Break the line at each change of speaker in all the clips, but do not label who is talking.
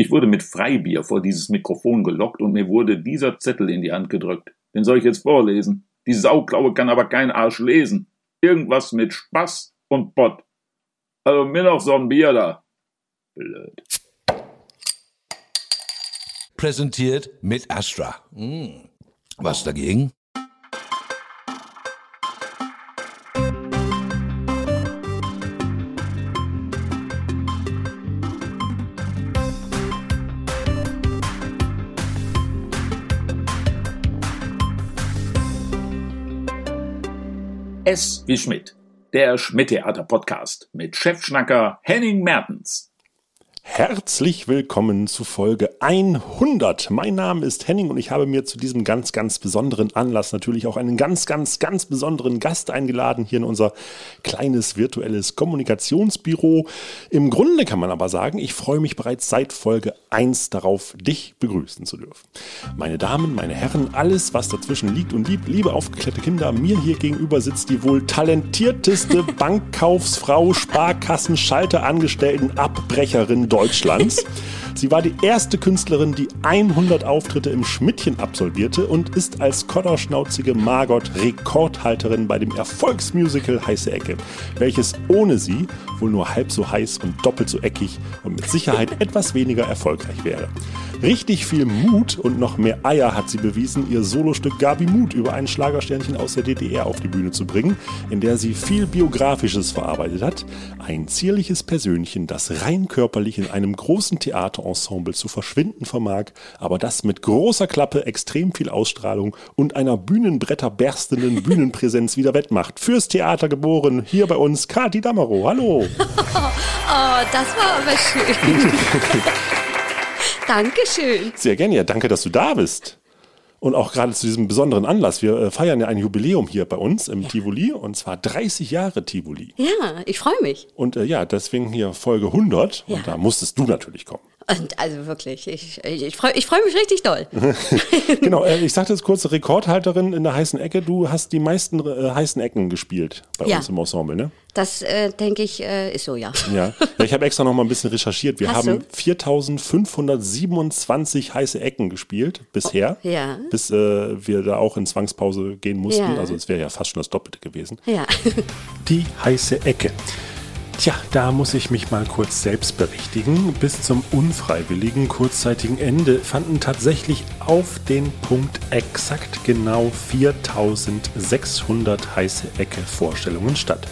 Ich wurde mit Freibier vor dieses Mikrofon gelockt und mir wurde dieser Zettel in die Hand gedrückt. Den soll ich jetzt vorlesen. Die Sauklaue kann aber kein Arsch lesen. Irgendwas mit Spaß und Pott. Also mir noch so ein Bier da. Blöd.
Präsentiert mit Astra. Hm. Was dagegen?
S wie Schmidt. Der Schmidt-Theater-Podcast mit Chefschnacker Henning Mertens.
Herzlich willkommen zu Folge 100. Mein Name ist Henning und ich habe mir zu diesem ganz, ganz besonderen Anlass natürlich auch einen ganz, ganz, ganz besonderen Gast eingeladen hier in unser kleines virtuelles Kommunikationsbüro. Im Grunde kann man aber sagen, ich freue mich bereits seit Folge 1 darauf, dich begrüßen zu dürfen. Meine Damen, meine Herren, alles, was dazwischen liegt und liebt, liebe aufgeklärte Kinder, mir hier gegenüber sitzt die wohl talentierteste Bankkaufsfrau, Sparkassenschalterangestellten, Abbrecherin Deutschlands. Sie war die erste Künstlerin, die 100 Auftritte im Schmidtchen absolvierte und ist als kodderschnauzige Margot Rekordhalterin bei dem Erfolgsmusical Heiße Ecke, welches ohne sie wohl nur halb so heiß und doppelt so eckig und mit Sicherheit etwas weniger erfolgreich wäre. Richtig viel Mut und noch mehr Eier hat sie bewiesen, ihr Solostück Gabi Mut über ein Schlagersternchen aus der DDR auf die Bühne zu bringen, in der sie viel Biografisches verarbeitet hat. Ein zierliches Persönchen, das rein körperlich in einem großen Theaterensemble zu verschwinden vermag, aber das mit großer Klappe, extrem viel Ausstrahlung und einer Bühnenbretter berstenden Bühnenpräsenz wieder wettmacht. Fürs Theater geboren, hier bei uns Kati Damaro. Hallo.
Oh, das war aber schön. Dankeschön.
Sehr gerne, ja, danke, dass du da bist. Und auch gerade zu diesem besonderen Anlass. Wir äh, feiern ja ein Jubiläum hier bei uns im ja. Tivoli und zwar 30 Jahre Tivoli.
Ja, ich freue mich.
Und äh, ja, deswegen hier Folge 100 ja. und da musstest du natürlich kommen.
Und also wirklich, ich, ich, ich freue ich freu mich richtig doll.
genau, äh, ich sagte jetzt kurz, Rekordhalterin in der heißen Ecke. Du hast die meisten äh, heißen Ecken gespielt bei ja. uns im Ensemble, ne?
Das äh, denke ich äh, ist so, ja.
Ja, ja ich habe extra noch mal ein bisschen recherchiert. Wir hast haben 4527 heiße Ecken gespielt bisher.
Oh, ja.
Bis äh, wir da auch in Zwangspause gehen mussten. Ja. Also es wäre ja fast schon das Doppelte gewesen.
Ja.
Die heiße Ecke. Tja, da muss ich mich mal kurz selbst berichtigen. Bis zum unfreiwilligen kurzzeitigen Ende fanden tatsächlich auf den Punkt exakt genau 4600 heiße Ecke Vorstellungen statt.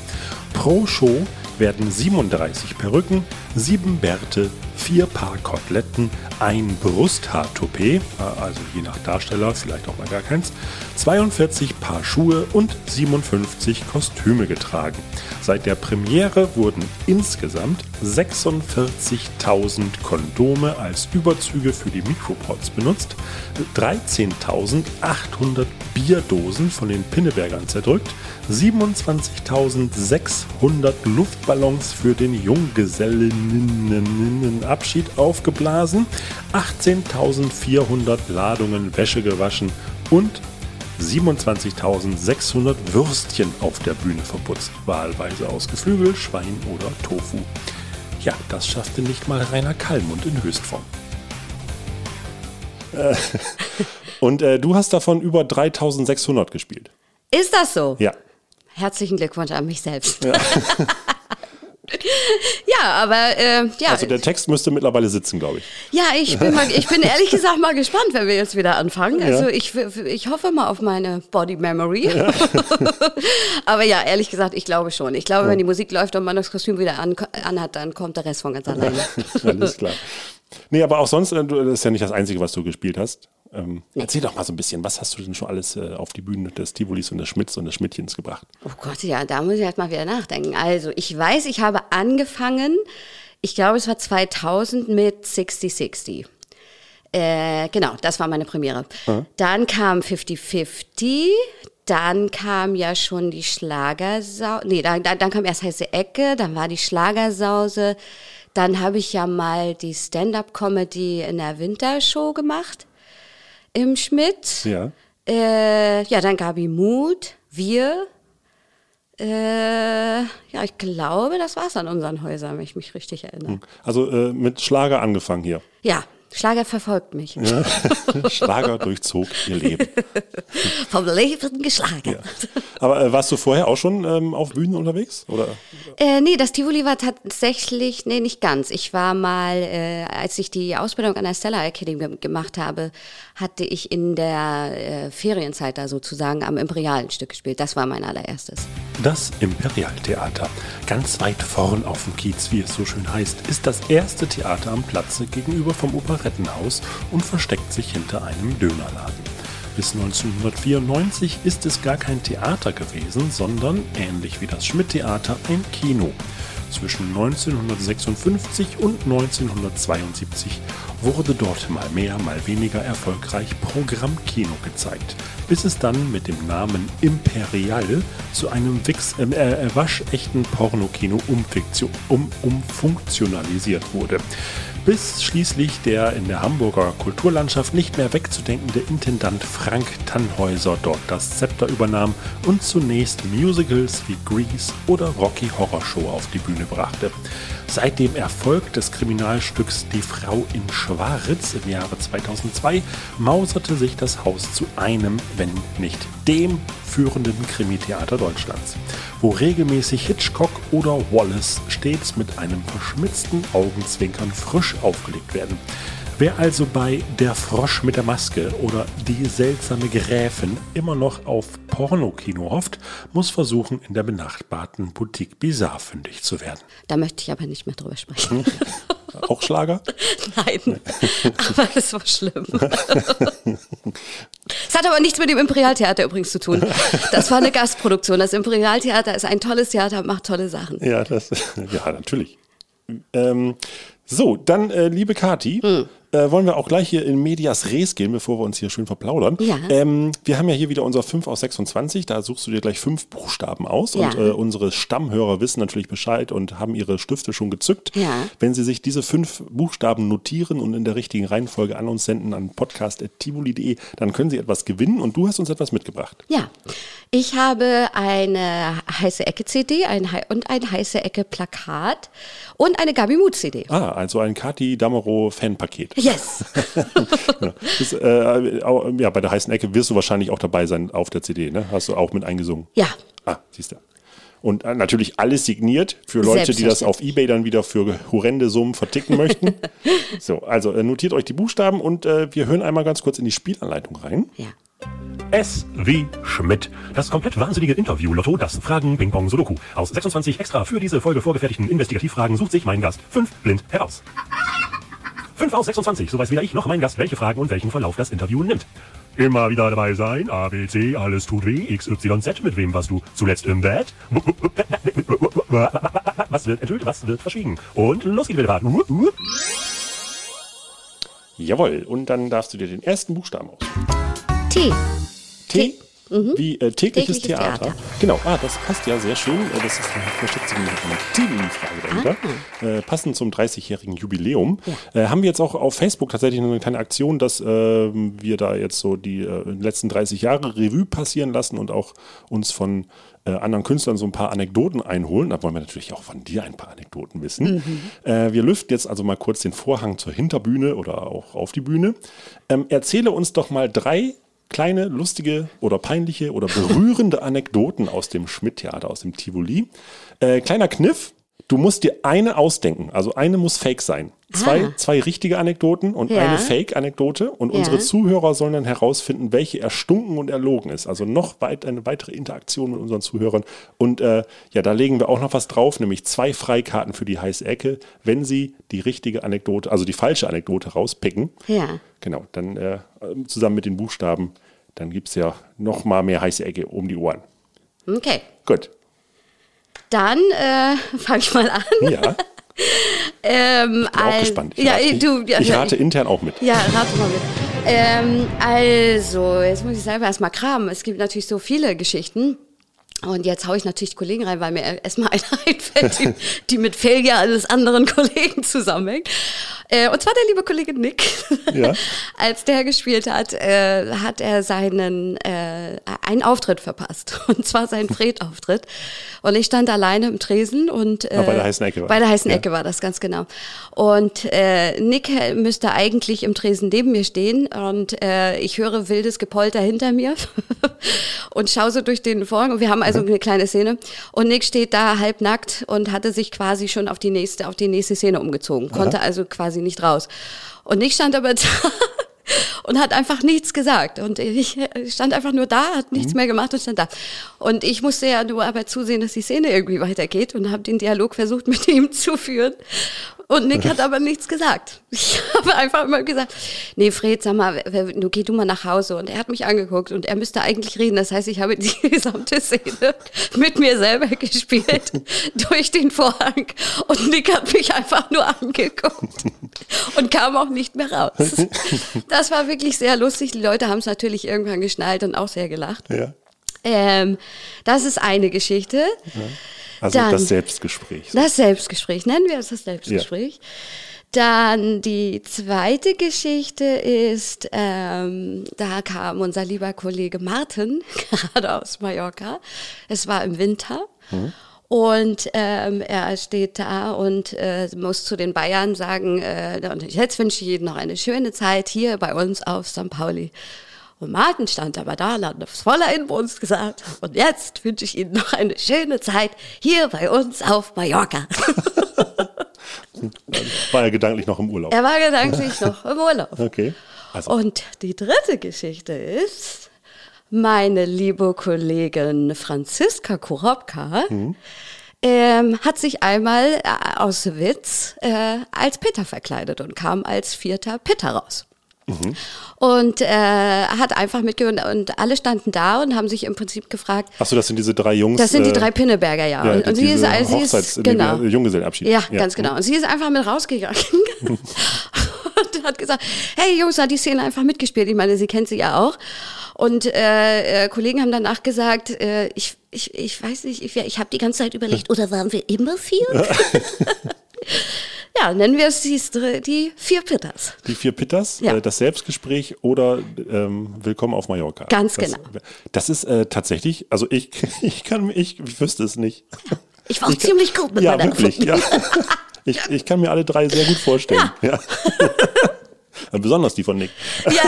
Pro Show werden 37 Perücken, 7 Bärte, 4 Paar Koteletten, ein Brusthaartoupet, also je nach Darsteller vielleicht auch mal gar keins, 42 Paar Schuhe und 57 Kostüme getragen. Seit der Premiere wurden insgesamt 46.000 Kondome als Überzüge für die Mikropods benutzt, 13.800 Bierdosen von den Pinnebergern zerdrückt, 27.600 Luftballons für den Junggesellinnenabschied aufgeblasen, 18.400 Ladungen Wäsche gewaschen und 27.600 Würstchen auf der Bühne verputzt, wahlweise aus Geflügel, Schwein oder Tofu. Ja, das schaffte nicht mal Rainer Kallmund in Höchstform. Äh, und äh, du hast davon über 3600 gespielt.
Ist das so?
Ja.
Herzlichen Glückwunsch an mich selbst. Ja. ja, aber äh, ja.
Also der Text müsste mittlerweile sitzen, glaube ich.
Ja, ich bin, mal, ich bin ehrlich gesagt mal gespannt, wenn wir jetzt wieder anfangen. Also ja. ich, ich hoffe mal auf meine Body Memory. Ja. aber ja, ehrlich gesagt, ich glaube schon. Ich glaube, ja. wenn die Musik läuft und man das Kostüm wieder an, anhat, dann kommt der Rest von ganz alleine.
Alles klar. Nee, aber auch sonst, äh, das ist ja nicht das Einzige, was du gespielt hast. Ähm. Erzähl doch mal so ein bisschen, was hast du denn schon alles äh, auf die Bühne des Tivolis und des Schmidts und des Schmidtchens gebracht?
Oh Gott, ja, da muss ich halt mal wieder nachdenken. Also, ich weiß, ich habe angefangen, ich glaube, es war 2000 mit 6060. Äh, genau, das war meine Premiere. Mhm. Dann kam 50-50, dann kam ja schon die Schlagersause, nee, dann, dann, dann kam erst heiße Ecke, dann war die Schlagersause, dann habe ich ja mal die Stand-up-Comedy in der Wintershow gemacht im Schmidt.
Ja.
Äh, ja, dann Gabi Mut, wir. Äh, ja, ich glaube, das war's an unseren Häusern, wenn ich mich richtig erinnere.
Also äh, mit Schlager angefangen hier.
Ja, Schlager verfolgt mich.
Schlager durchzog ihr Leben.
Vom Leben geschlagen.
Aber äh, warst du vorher auch schon ähm, auf Bühnen unterwegs? Oder?
Äh, nee, das Tivoli war tatsächlich, nee, nicht ganz. Ich war mal, äh, als ich die Ausbildung an der Stella Academy ge gemacht habe, hatte ich in der äh, Ferienzeit da sozusagen am Imperial ein Stück gespielt. Das war mein allererstes.
Das Imperialtheater, ganz weit vorn auf dem Kiez, wie es so schön heißt, ist das erste Theater am Platze gegenüber vom Operettenhaus und versteckt sich hinter einem Dönerladen. Bis 1994 ist es gar kein Theater gewesen, sondern, ähnlich wie das Schmidt-Theater, ein Kino. Zwischen 1956 und 1972 wurde dort mal mehr, mal weniger erfolgreich Programmkino gezeigt, bis es dann mit dem Namen Imperial zu einem Wix, äh, äh, waschechten Pornokino um, umfunktionalisiert wurde. Bis schließlich der in der Hamburger Kulturlandschaft nicht mehr wegzudenkende Intendant Frank Tannhäuser dort das Zepter übernahm und zunächst Musicals wie Grease oder Rocky Horror Show auf die Bühne brachte. Seit dem Erfolg des Kriminalstücks Die Frau in Schwarz im Jahre 2002 mauserte sich das Haus zu einem, wenn nicht dem führenden Krimitheater Deutschlands, wo regelmäßig Hitchcock oder Wallace stets mit einem verschmitzten Augenzwinkern frisch aufgelegt werden. Wer also bei Der Frosch mit der Maske oder Die seltsame Gräfin immer noch auf Pornokino hofft, muss versuchen, in der benachbarten Boutique Bizarre fündig zu werden.
Da möchte ich aber nicht mehr drüber sprechen.
Auch Schlager?
Nein, aber es war schlimm. Es hat aber nichts mit dem Imperialtheater übrigens zu tun. Das war eine Gastproduktion. Das Imperialtheater ist ein tolles Theater, macht tolle Sachen.
Ja, das, ja natürlich. Ähm, so, dann, äh, liebe Kati, äh, wollen wir auch gleich hier in Medias Res gehen, bevor wir uns hier schön verplaudern.
Ja.
Ähm, wir haben ja hier wieder unser 5 aus 26, da suchst du dir gleich fünf Buchstaben aus
Ja.
und äh, unsere Stammhörer wissen natürlich Bescheid und haben ihre Stifte schon gezückt.
Ja.
Wenn sie sich diese fünf Buchstaben notieren und in der richtigen Reihenfolge an uns senden an podcast.tivoli.de, dann können sie etwas gewinnen und du hast uns etwas mitgebracht.
Ja, ich habe eine heiße Ecke CD ein, Hei- und ein heiße Ecke Plakat und eine Gabi Mut CD.
Ah, also ein Kati Damero Fanpaket.
Yes.
Das, äh, ja, bei der heißen Ecke wirst du wahrscheinlich auch dabei sein auf der CD, ne? Hast du auch mit eingesungen?
Ja.
Ah, siehst du. Und äh, natürlich alles signiert für Leute, die das auf Ebay dann wieder für horrende Summen verticken möchten. so, also äh, notiert euch die Buchstaben und äh, wir hören einmal ganz kurz in die Spielanleitung rein.
Ja.
S wie Schmidt. Das komplett wahnsinnige Interview-Lotto, das Fragen Ping Pong Sudoku. Aus 26 extra für diese Folge vorgefertigten Investigativfragen sucht sich mein Gast fünf blind heraus. 5 aus 26, so weiß weder ich noch mein Gast, welche Fragen und welchen Verlauf das Interview nimmt. Immer wieder dabei sein, A, B, C, alles tut weh, X, Y, Z, mit wem warst du zuletzt im Bett? Was wird enthüllt, was wird verschwiegen? Und los geht's wieder.
Jawohl, und dann darfst du dir den ersten Buchstaben aus.
T.
T. Wie äh, tägliches,
Tägliches
Theater.
Theater.
Genau, ah, das passt ja sehr schön. Äh, Das ist, eine Themenfrage dahinter. Äh, passend zum 30-jährigen Jubiläum. Äh, haben wir jetzt auch auf Facebook tatsächlich eine kleine Aktion, dass ähm, wir da jetzt so die äh, letzten 30 Jahre Revue passieren lassen und auch uns von äh, anderen Künstlern so ein paar Anekdoten einholen. Da wollen wir natürlich auch von dir ein paar Anekdoten wissen. Äh, wir lüften jetzt also mal kurz den Vorhang zur Hinterbühne oder auch auf die Bühne. Ähm, erzähle uns doch mal drei kleine, lustige oder peinliche oder berührende Anekdoten aus dem Schmidt-Theater, aus dem Tivoli. Äh, kleiner Kniff, du musst dir eine ausdenken, also eine muss fake sein. Zwei,
Ah.
zwei richtige Anekdoten und
Ja.
eine Fake-Anekdote und
Ja.
unsere Zuhörer sollen dann herausfinden, welche erstunken und erlogen ist. Also noch weit eine weitere Interaktion mit unseren Zuhörern. Und äh, ja, da legen wir auch noch was drauf, nämlich zwei Freikarten für die heiße Ecke, wenn sie die richtige Anekdote, also die falsche Anekdote rauspicken.
Ja.
Genau, dann äh, zusammen mit den Buchstaben, dann gibt es ja noch mal mehr heiße Ecke um die Ohren.
Okay.
Gut.
Dann äh, fange ich mal an.
Ja,
Ähm,
bin auch gespannt. Ich,
ja,
rate,
du, ja,
ich rate intern auch mit.
Ja, rate mal mit. Ähm, also, jetzt muss ich selber erstmal kramen. Es gibt natürlich so viele Geschichten. Und jetzt haue ich natürlich Kollegen rein, weil mir erstmal einer einfällt, die, die mit Failure eines anderen Kollegen zusammenhängt. Äh, und zwar der liebe Kollege Nick.
Ja.
Als der gespielt hat, äh, hat er seinen äh, einen Auftritt verpasst. Und zwar seinen Fred-Auftritt. Und ich stand alleine im Tresen und äh,
bei der heißen Ecke war
Bei der heißen
Ja.
Ecke war das ganz genau. Und äh, Nick müsste eigentlich im Tresen neben mir stehen und äh, ich höre wildes Gepolter hinter mir und schaue so durch den Vorhang und wir haben also eine kleine Szene und Nick steht da halbnackt und hatte sich quasi schon auf die nächste auf die nächste Szene umgezogen, konnte also quasi nicht raus. Und Nick stand aber da und hat einfach nichts gesagt. Und ich stand einfach nur da, hat nichts mehr gemacht und stand da. Und ich musste ja nur aber zusehen, dass die Szene irgendwie weitergeht und habe den Dialog versucht mit ihm zu führen. Und Nick hat aber nichts gesagt. Ich habe einfach immer gesagt, nee, Fred, sag mal, du geh du mal nach Hause. Und er hat mich angeguckt und er müsste eigentlich reden. Das heißt, ich habe die gesamte Szene mit mir selber gespielt durch den Vorhang. Und Nick hat mich einfach nur angeguckt und kam auch nicht mehr raus. Das war wirklich sehr lustig. Die Leute haben es natürlich irgendwann geschnallt und auch sehr gelacht.
Ja.
Ähm, das ist eine Geschichte.
Also
Dann-
das Selbstgespräch.
Das Selbstgespräch, nennen wir es das Selbstgespräch. Dann die zweite Geschichte ist, ähm, da kam unser lieber Kollege Martin, gerade aus Mallorca. Es war im Winter. Und ähm, er steht da und äh, muss zu den Bayern sagen, äh, und jetzt wünsche ich Ihnen noch eine schöne Zeit hier bei uns auf St. Pauli. Und Martin stand aber da, hat aufs voller Inbrunst gesagt, und jetzt wünsche ich Ihnen noch eine schöne Zeit hier bei uns auf Mallorca.
War er gedanklich noch im Urlaub.
er war gedanklich noch im Urlaub.
Okay. Also,
Und die dritte Geschichte ist, meine liebe Kollegin Franziska Kurobka ähm, hat sich einmal äh, aus Witz äh, als Peter verkleidet und kam als vierter Peter raus. Und äh, hat einfach mitgehört und alle standen da und haben sich im Prinzip gefragt,
Achso, das sind diese drei Jungs.
das sind die
äh,
drei Pinneberger, ja.
ja,
und, und sie ist, sie
Hochzeits-
ist genau.
nee, Junggesellenabschied.
Ja,
Ja.
ganz genau. Und sie ist einfach mit rausgegangen und hat gesagt, hey Jungs, hat die Szene einfach mitgespielt. Ich meine, sie kennt sie ja auch. Und äh, äh, Kollegen haben danach gesagt, äh, ich, ich, ich weiß nicht, ich, ich habe die ganze Zeit überlegt, oder waren wir immer vier? ja, nennen wir es die, die vier Pitters.
Die vier Pitters,
Ja.
äh, das Selbstgespräch oder ähm, Willkommen auf Mallorca.
Ganz
das,
genau.
Das ist äh, tatsächlich, also ich, ich kann ich, ich wüsste es nicht.
Ich war auch ziemlich gut mit
ja,
meiner
wirklich, ja. Ich, ich kann mir alle drei sehr gut vorstellen. Ja. Besonders die von Nick.
Ja.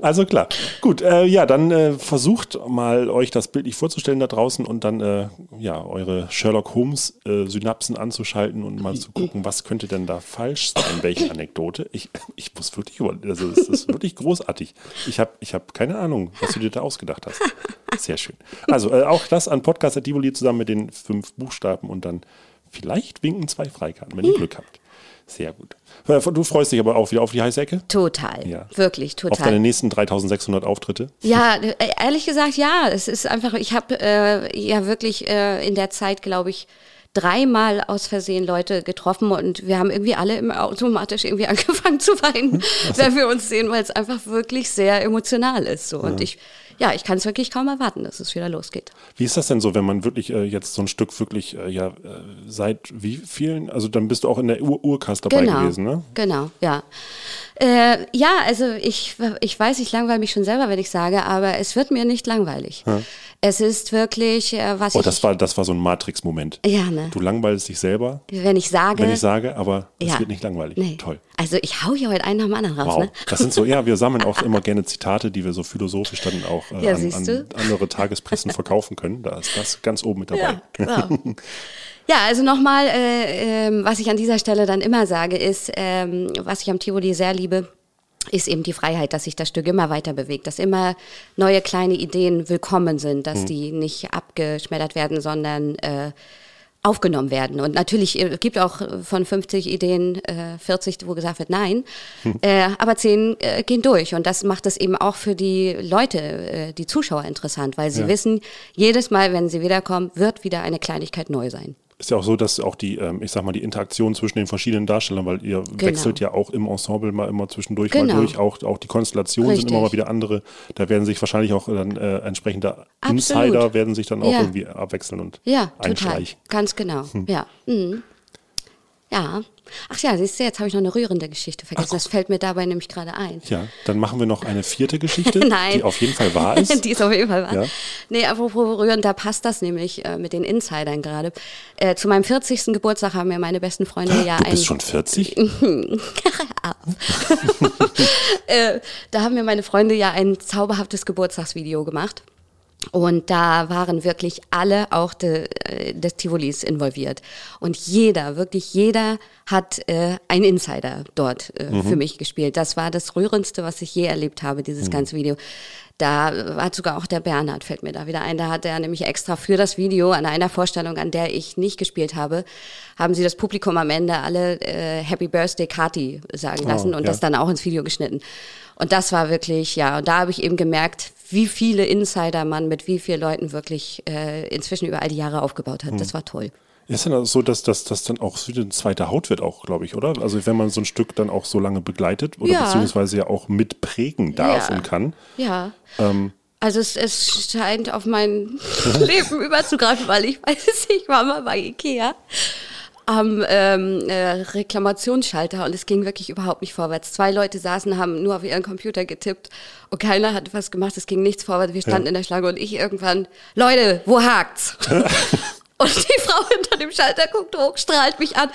Also klar. Gut, äh, ja, dann äh, versucht mal euch das bildlich vorzustellen da draußen und dann äh, ja eure Sherlock Holmes äh, Synapsen anzuschalten und mal zu gucken, was könnte denn da falsch sein, welche Anekdote. Ich, ich muss wirklich also es ist wirklich großartig. Ich habe ich hab keine Ahnung, was du dir da ausgedacht hast. Sehr schön. Also äh, auch das an Podcast at Tivoli zusammen mit den fünf Buchstaben und dann vielleicht winken zwei Freikarten, wenn ihr Glück habt. Sehr gut. Du freust dich aber auch wieder auf die heiße Ecke?
Total.
Ja.
Wirklich,
Auf deine
total.
nächsten 3600 Auftritte?
Ja, äh, ehrlich gesagt, ja. Es ist einfach, ich habe äh, ja wirklich äh, in der Zeit, glaube ich, dreimal aus Versehen Leute getroffen und wir haben irgendwie alle immer automatisch irgendwie angefangen zu weinen, wenn wir uns sehen, weil es einfach wirklich sehr emotional ist. So. Und ich, ja, ich kann es wirklich kaum erwarten, dass es wieder losgeht.
Wie ist das denn so, wenn man wirklich äh, jetzt so ein Stück wirklich, äh, ja, äh, seit wie vielen, also dann bist du auch in der Ur Urcast dabei
genau,
gewesen, ne?
Genau, ja. Äh, ja, also ich, ich weiß, ich langweile mich schon selber, wenn ich sage, aber es wird mir nicht langweilig. Es ist wirklich, äh, was
Oh,
ich,
das war, das war so ein Matrix-Moment.
Ja, ne?
Du langweilst dich selber,
wenn ich sage,
wenn ich sage, aber es
ja.
wird nicht langweilig.
Nee.
Toll.
Also ich hau hier heute einen nach dem anderen raus,
Wow.
ne?
Das sind so, ja, wir sammeln auch immer gerne Zitate, die wir so philosophisch dann auch äh,
Ja,
an, an andere Tagespressen verkaufen können. Da ist das ganz oben mit dabei.
Ja, genau. Ja, also nochmal, äh, ähm, was ich an dieser Stelle dann immer sage, ist, ähm, was ich am Tivoli sehr liebe, ist eben die Freiheit, dass sich das Stück immer weiter bewegt, dass immer neue kleine Ideen willkommen sind, dass die nicht abgeschmettert werden, sondern äh, aufgenommen werden. Und natürlich äh, gibt auch von 50 Ideen äh, 40, wo gesagt wird, nein, äh, aber 10 äh, gehen durch. Und das macht es eben auch für die Leute, äh, die Zuschauer interessant, weil sie
Ja.
wissen, jedes Mal, wenn sie wiederkommen, wird wieder eine Kleinigkeit neu sein.
Ist ja auch so, dass auch die, ähm, ich sag mal, die Interaktion zwischen den verschiedenen Darstellern, weil ihr wechselt ja auch im Ensemble mal immer zwischendurch
Genau.
mal durch, auch, auch die Konstellationen sind immer
Richtig.
mal wieder andere. Da werden sich wahrscheinlich auch dann äh, entsprechende
Absolut.
Insider werden sich dann auch
Ja.
irgendwie abwechseln und
Ja, total.
einschleichen.
Ganz genau. Ja. Mhm. Ja. Ach ja, siehst du, jetzt habe ich noch eine rührende Geschichte vergessen. das fällt mir dabei nämlich gerade ein.
Ja, dann machen wir noch eine vierte Geschichte,
Nein.
die auf jeden Fall wahr ist.
Die ist auf jeden Fall wahr.
Ja.
Nee, apropos rührend, da passt das nämlich äh, mit den Insidern gerade. Äh, zu meinem 40. Geburtstag haben mir meine besten Freunde ja
Du
ein.
bist schon 40?
äh, da haben mir meine Freunde ja ein zauberhaftes Geburtstagsvideo gemacht. Und da waren wirklich alle auch de, äh, des Tivolis involviert. Und jeder, wirklich jeder hat äh, einen Insider dort äh, für mich gespielt. Das war das Rührendste, was ich je erlebt habe, dieses ganze Video. Da war sogar auch der Bernhard, fällt mir da wieder ein. Da hat er nämlich extra für das Video an einer Vorstellung, an der ich nicht gespielt habe, haben sie das Publikum am Ende alle äh, Happy Birthday Kati sagen lassen und
ja.
das dann auch ins Video geschnitten. Und das war wirklich, ja, und da habe ich eben gemerkt, wie viele Insider man mit wie vielen Leuten wirklich äh, inzwischen über all die Jahre aufgebaut hat. Das war toll.
Ist dann auch so, dass das dann auch so eine zweite Haut wird auch, glaube ich, oder? Also wenn man so ein Stück dann auch so lange begleitet oder
Ja.
beziehungsweise ja auch mitprägen darf
Ja.
und kann.
Ja. also es, es scheint auf mein Leben überzugreifen, weil ich weiß, ich war mal bei Ikea am ähm, äh, Reklamationsschalter und es ging wirklich überhaupt nicht vorwärts. Zwei Leute saßen, haben nur auf ihren Computer getippt und keiner hat was gemacht, es ging nichts vorwärts. Wir standen in der Schlange und ich irgendwann, Leute, wo hakt's? Und die Frau hinter dem Schalter guckt hoch, strahlt mich an.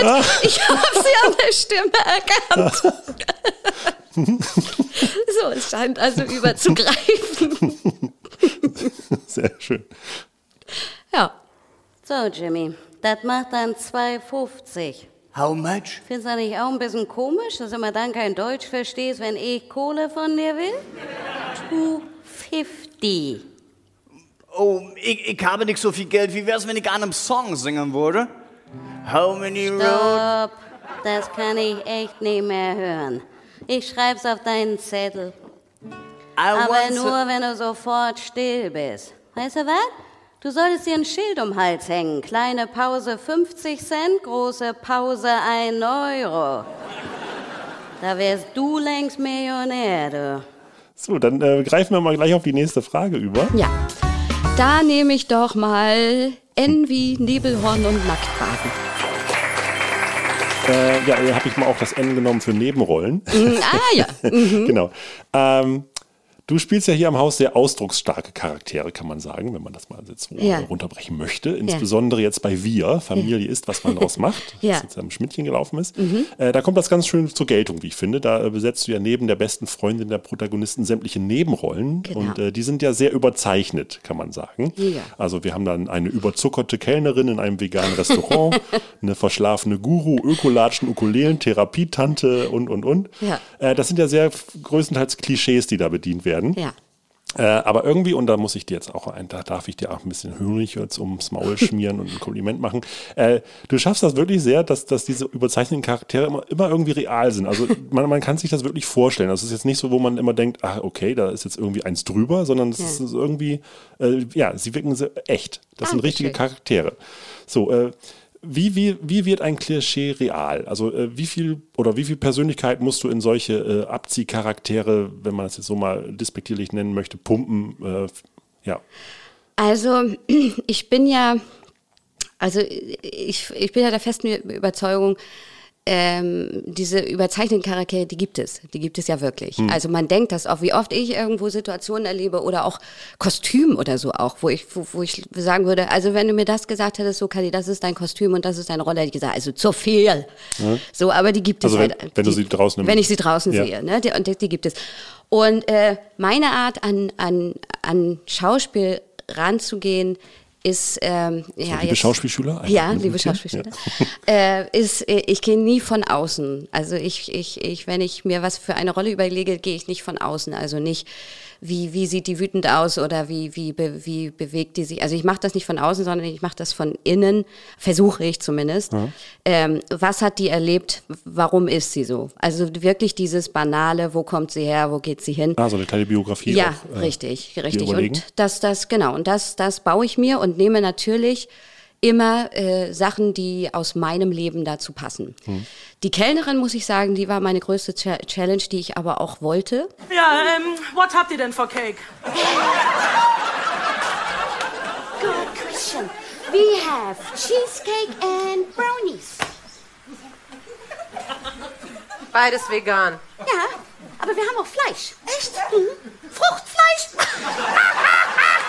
Margot, ich habe sie an der Stimme erkannt. so, es scheint also überzugreifen.
Sehr schön.
Ja.
So, Jimmy, das macht dann 2,50.
How much?
Findest du nicht auch ein bisschen komisch, dass du immer dann kein Deutsch verstehst, wenn ich Kohle von dir will? 2,50.
Oh, ich, ich habe nicht so viel Geld. Wie wär's, wenn ich an einem Song singen würde? How many roads?
Stopp, das kann ich echt nicht mehr hören. Ich schreib's auf deinen Zettel.
I
Aber nur, wenn du sofort still bist. Weißt du was? Du solltest dir ein Schild um den Hals hängen. Kleine Pause 50 Cent, große Pause 1 Euro. Da wärst du längst Millionär, du.
So, dann äh, greifen wir mal gleich auf die nächste Frage über.
Ja. Da nehme ich doch mal wie Nebelhorn und Nacktbaden.
Äh, ja, hier habe ich mal auch das N genommen für Nebenrollen.
Ah ja.
genau. Ähm, du spielst ja hier am Haus sehr ausdrucksstarke Charaktere, kann man sagen, wenn man das mal jetzt so
Ja.
runterbrechen möchte. Insbesondere jetzt bei Wir, Familie ist, was man daraus macht,
Ja.
was jetzt am Schmidtchen gelaufen ist. Äh, da kommt das ganz schön zur Geltung, wie ich finde. Da äh, besetzt du ja neben der besten Freundin der Protagonisten sämtliche Nebenrollen.
Genau.
Und äh, die sind ja sehr überzeichnet, kann man sagen.
Ja.
Also wir haben dann eine überzuckerte Kellnerin in einem veganen Restaurant, eine verschlafene Guru, Ökolatschen, Ukulelen, Therapietante und, und, und.
Ja.
Äh, das sind ja sehr größtenteils Klischees, die da bedient werden.
Ja.
Äh, aber irgendwie, und da muss ich dir jetzt auch ein, da darf ich dir auch ein bisschen Honig jetzt ums Maul schmieren und ein Kompliment machen. Äh, du schaffst das wirklich sehr, dass, dass diese überzeichneten Charaktere immer, immer irgendwie real sind. Also man, man kann sich das wirklich vorstellen. Das ist jetzt nicht so, wo man immer denkt, ah, okay, da ist jetzt irgendwie eins drüber, sondern es
Ja.
ist irgendwie, äh, ja, sie wirken sehr echt. Das sind
Dankeschön.
richtige Charaktere. So, äh, wie, wie, wie wird ein Klischee real? Also äh, wie viel oder wie viel Persönlichkeit musst du in solche äh, Abziehcharaktere, wenn man es jetzt so mal despektierlich nennen möchte, pumpen? Äh, ja.
Also ich bin ja, also ich, ich bin ja der festen Überzeugung, ähm, diese überzeichneten Charaktere, die gibt es. Die gibt es ja wirklich. Also man denkt das auch, wie oft ich irgendwo Situationen erlebe oder auch Kostüm oder so auch, wo ich, wo, wo ich sagen würde, also wenn du mir das gesagt hättest, so Kali, das ist dein Kostüm und das ist deine Rolle, hätte ich gesagt, also zu viel. So, aber die gibt
Also
es
wenn-
halt.
wenn du
die,
sie draußen
Wenn ich sie draußen
Ja.
sehe, ne? Die, und die, die gibt es. Und äh, meine Art an, an, an Schauspiel ranzugehen, ist ähm, ja
liebe
jetzt,
Schauspielschüler,
ja liebe Schauspielschüler. Äh, ist äh, ich gehe nie von außen. Also ich, ich ich wenn ich mir was für eine Rolle überlege gehe ich nicht von außen. Also nicht wie wie sieht die wütend aus oder wie wie be, wie bewegt die sich? Also ich mache das nicht von außen sondern ich mache das von innen versuche ich zumindest. Ähm, was hat die erlebt? Warum ist sie so? Also wirklich dieses banale wo kommt sie her wo geht sie hin?
Ah, so eine kleine Biografie.
ja,
auch, äh,
richtig, richtig. Und das, das, genau, und das, das baue ich mir und nehme natürlich immer äh, Sachen, die aus meinem Leben dazu passen. Die Kellnerin, muss ich sagen, die war meine größte Cha Challenge, die ich aber auch wollte.
Ja, ähm, was habt ihr denn für Cake?
Good question. We have cheesecake and brownies.
Beides vegan.
Ja, aber wir haben auch Fleisch. Echt? Mhm. Fruchtfleisch?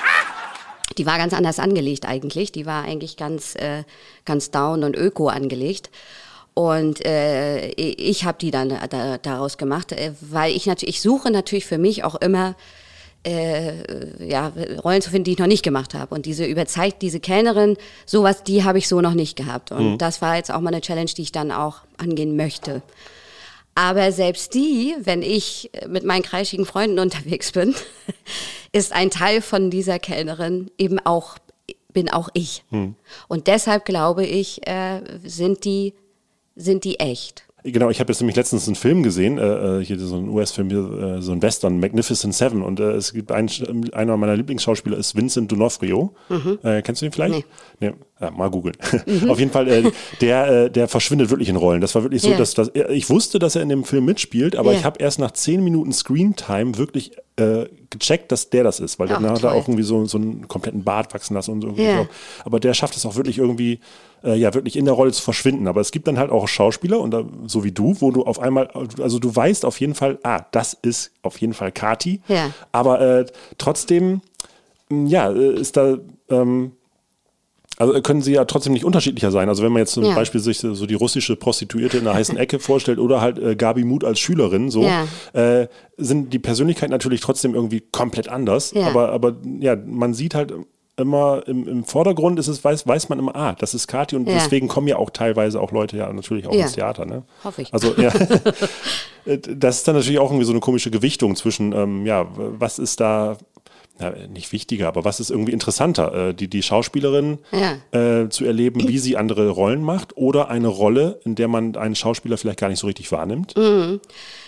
Die war ganz anders angelegt eigentlich. Die war eigentlich ganz, äh, ganz down und öko angelegt. Und äh, ich habe die dann da, daraus gemacht, äh, weil ich natürlich, ich suche natürlich für mich auch immer äh, ja, Rollen zu finden, die ich noch nicht gemacht habe. Und diese überzeugt, diese Kellnerin, sowas, die habe ich so noch nicht gehabt. Und
Mhm.
das war jetzt auch mal eine Challenge, die ich dann auch angehen möchte. Aber selbst die, wenn ich mit meinen kreischigen Freunden unterwegs bin, ist ein Teil von dieser Kellnerin eben auch, bin auch ich. Und deshalb glaube ich, äh, sind die, sind die echt.
Genau, ich habe jetzt nämlich letztens einen Film gesehen, äh, äh, hier so ein US-Film, hier, äh, so ein Western, Magnificent Seven. Und äh, es gibt einen, einer meiner Lieblingsschauspieler ist Vincent D'Onofrio. Äh, kennst du ihn vielleicht? Nee. Ja, mal googeln. Auf jeden Fall, äh, der, äh, der verschwindet wirklich in Rollen. Das war wirklich so,
Ja.
dass, dass er, ich wusste, dass er in dem Film mitspielt, aber
Ja.
ich habe erst nach zehn Minuten Screentime wirklich äh, gecheckt, dass der das ist, weil
Ach,
dann hat er
toll.
auch irgendwie so, so einen kompletten Bart wachsen lassen und so.
Ja.
so. Aber der schafft es auch wirklich irgendwie, äh, ja, wirklich in der Rolle zu verschwinden. Aber es gibt dann halt auch Schauspieler, und da, so wie du, wo du auf einmal, also du weißt auf jeden Fall, ah, das ist auf jeden Fall Kati.
Ja.
Aber äh, trotzdem, ja, äh, ist da, ähm, also können sie ja trotzdem nicht unterschiedlicher sein. Also wenn man jetzt zum
Ja.
Beispiel sich so die russische Prostituierte in der heißen Ecke vorstellt oder halt äh, Gabi Mut als Schülerin, so
Ja.
äh, sind die Persönlichkeiten natürlich trotzdem irgendwie komplett anders.
Ja.
Aber, aber ja, man sieht halt immer im, im Vordergrund ist es, weiß, weiß man immer, ah, das ist Kati und deswegen kommen ja auch teilweise auch Leute ja natürlich auch ins Theater. Ne?
Hoffe ich.
Also ja, das ist dann natürlich auch irgendwie so eine komische Gewichtung zwischen, ähm, ja, was ist da, ja, nicht wichtiger, aber was ist irgendwie interessanter, äh, die, die Schauspielerin äh, zu erleben, wie sie andere Rollen macht oder eine Rolle, in der man einen Schauspieler vielleicht gar nicht so richtig wahrnimmt?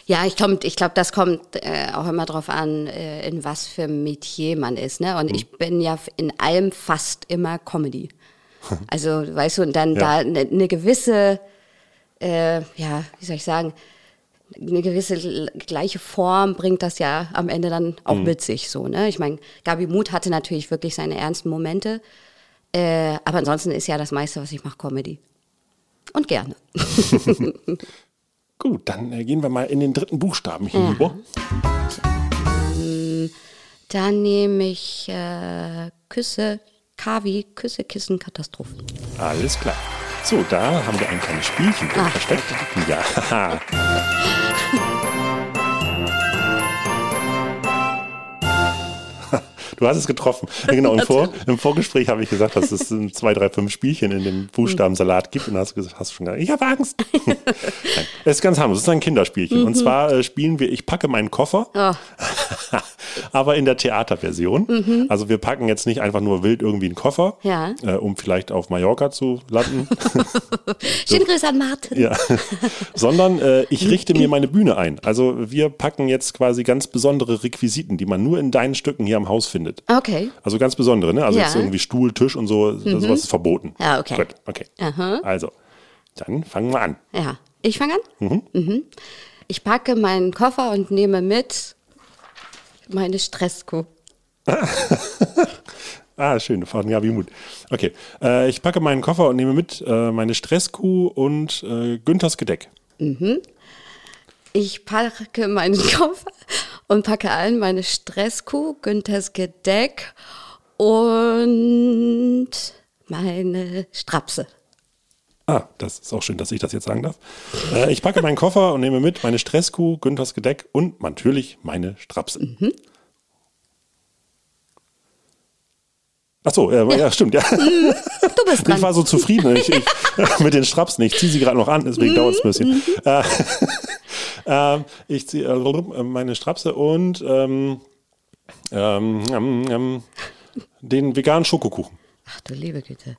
Ja, ich glaube, ich glaub, das kommt äh, auch immer drauf an, äh, in was für Metier man ist. Ne? Und ich bin ja in allem fast immer Comedy. Also, weißt du, und dann
Ja.
da eine ne gewisse, äh, ja, wie soll ich sagen, eine gewisse gleiche Form bringt das ja am Ende dann auch mit sich so. Ne? Ich meine, Gabi Muth hatte natürlich wirklich seine ernsten Momente, äh, aber ansonsten ist ja das meiste, was ich mache, Comedy. Und gerne.
Gut, dann äh, gehen wir mal in den dritten Buchstaben hinüber.
Dann nehme ich äh, Küsse, Kavi, Küsse, Kissen, Katastrophen.
Alles klar. So, da haben wir ein kleines Spielchen
Ach,
versteckt. Ja, Du hast es getroffen. Genau, im, Vor, im Vorgespräch habe ich gesagt, dass es ein, zwei, drei, fünf Spielchen in dem Buchstabensalat gibt. Und hast du gesagt, hast du schon gesagt, ich habe Angst. Nein, es ist ganz harmlos, es ist ein Kinderspielchen. Und zwar äh, spielen wir Ich packe meinen Koffer,
Oh,
aber in der Theaterversion. Also wir packen jetzt nicht einfach nur wild irgendwie einen Koffer,
Ja.
äh, um vielleicht auf Mallorca zu landen.
schönen Grüße an Martin.
Ja, sondern äh, ich richte mir meine Bühne ein. Also wir packen jetzt quasi ganz besondere Requisiten, die man nur in deinen Stücken hier am Haus findet.
Okay.
Also ganz besondere, ne? Also
Ja.
jetzt irgendwie Stuhl, Tisch und so, sowas ist verboten.
Ja, okay.
Gut, okay. Also, dann fangen wir an.
Ja. Ich fange an? Mhm. Ich packe meinen Koffer und nehme mit meine Stresskuh.
Ah, schön, von Gabi Mut. Okay, äh, ich packe meinen Koffer und nehme mit äh, meine Stresskuh und äh, Günthers Gedeck.
Ich packe meinen Koffer und packe allen meine Stresskuh, Günthers Gedeck und meine Strapse.
Ah, das ist auch schön, dass ich das jetzt sagen darf. Äh, ich packe meinen Koffer und nehme mit meine Stresskuh, Günthers Gedeck und natürlich meine Strapse.
Mhm.
Ach so, äh, ja. stimmt, ja.
Du bist
Ich
dran.
war so zufrieden ich, ich, mit den Strapsen. Ich ziehe sie gerade noch an, deswegen dauert es ein bisschen. Äh, äh, ich ziehe äh, meine Strapse und ähm, ähm, ähm, ähm, den veganen Schokokuchen.
Ach du liebe Güte.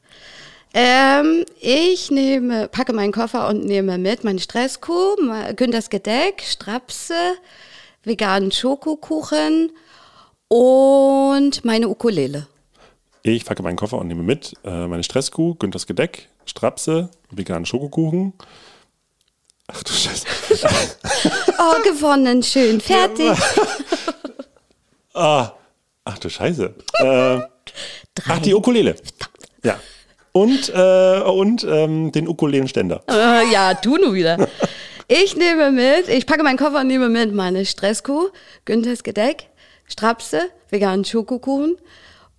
Ähm, ich nehme, packe meinen Koffer und nehme mit meine Stresskuh, Günthers Gedeck, Strapse, veganen Schokokuchen und meine Ukulele.
Ich packe meinen Koffer und nehme mit äh, meine Stresskuh, Günthers Gedeck, Strapse, veganen Schokokuchen. Ach du Scheiße.
Oh, gewonnen, schön, fertig.
ah, ach du Scheiße. Äh, ach, die Ukulele. Ja. Und, äh, und ähm, den Ukulelenständer.
Äh, ja, du nur wieder. Ich nehme mit, ich packe meinen Koffer und nehme mit meine Stresskuh, Günthers Gedeck, Strapse, veganen Schokokuchen,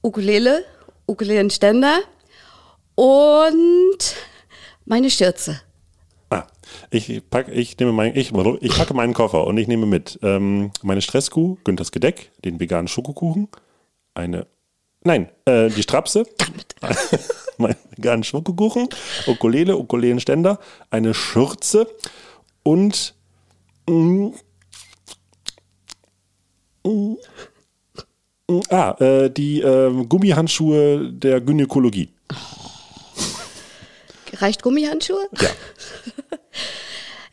Ukulele, Ukulelenständer und meine Schürze.
Ich, pack, ich, nehme mein, ich, ich packe meinen Koffer und ich nehme mit ähm, meine Stresskuh, Günthers Gedeck, den veganen Schokokuchen, eine, nein, äh, die Strapse, meinen veganen Schokokuchen, Ukulele, Ukulelenständer, eine Schürze und mm, mm, mm, ah, äh, die äh, Gummihandschuhe der Gynäkologie.
Reicht Gummihandschuhe?
Ja.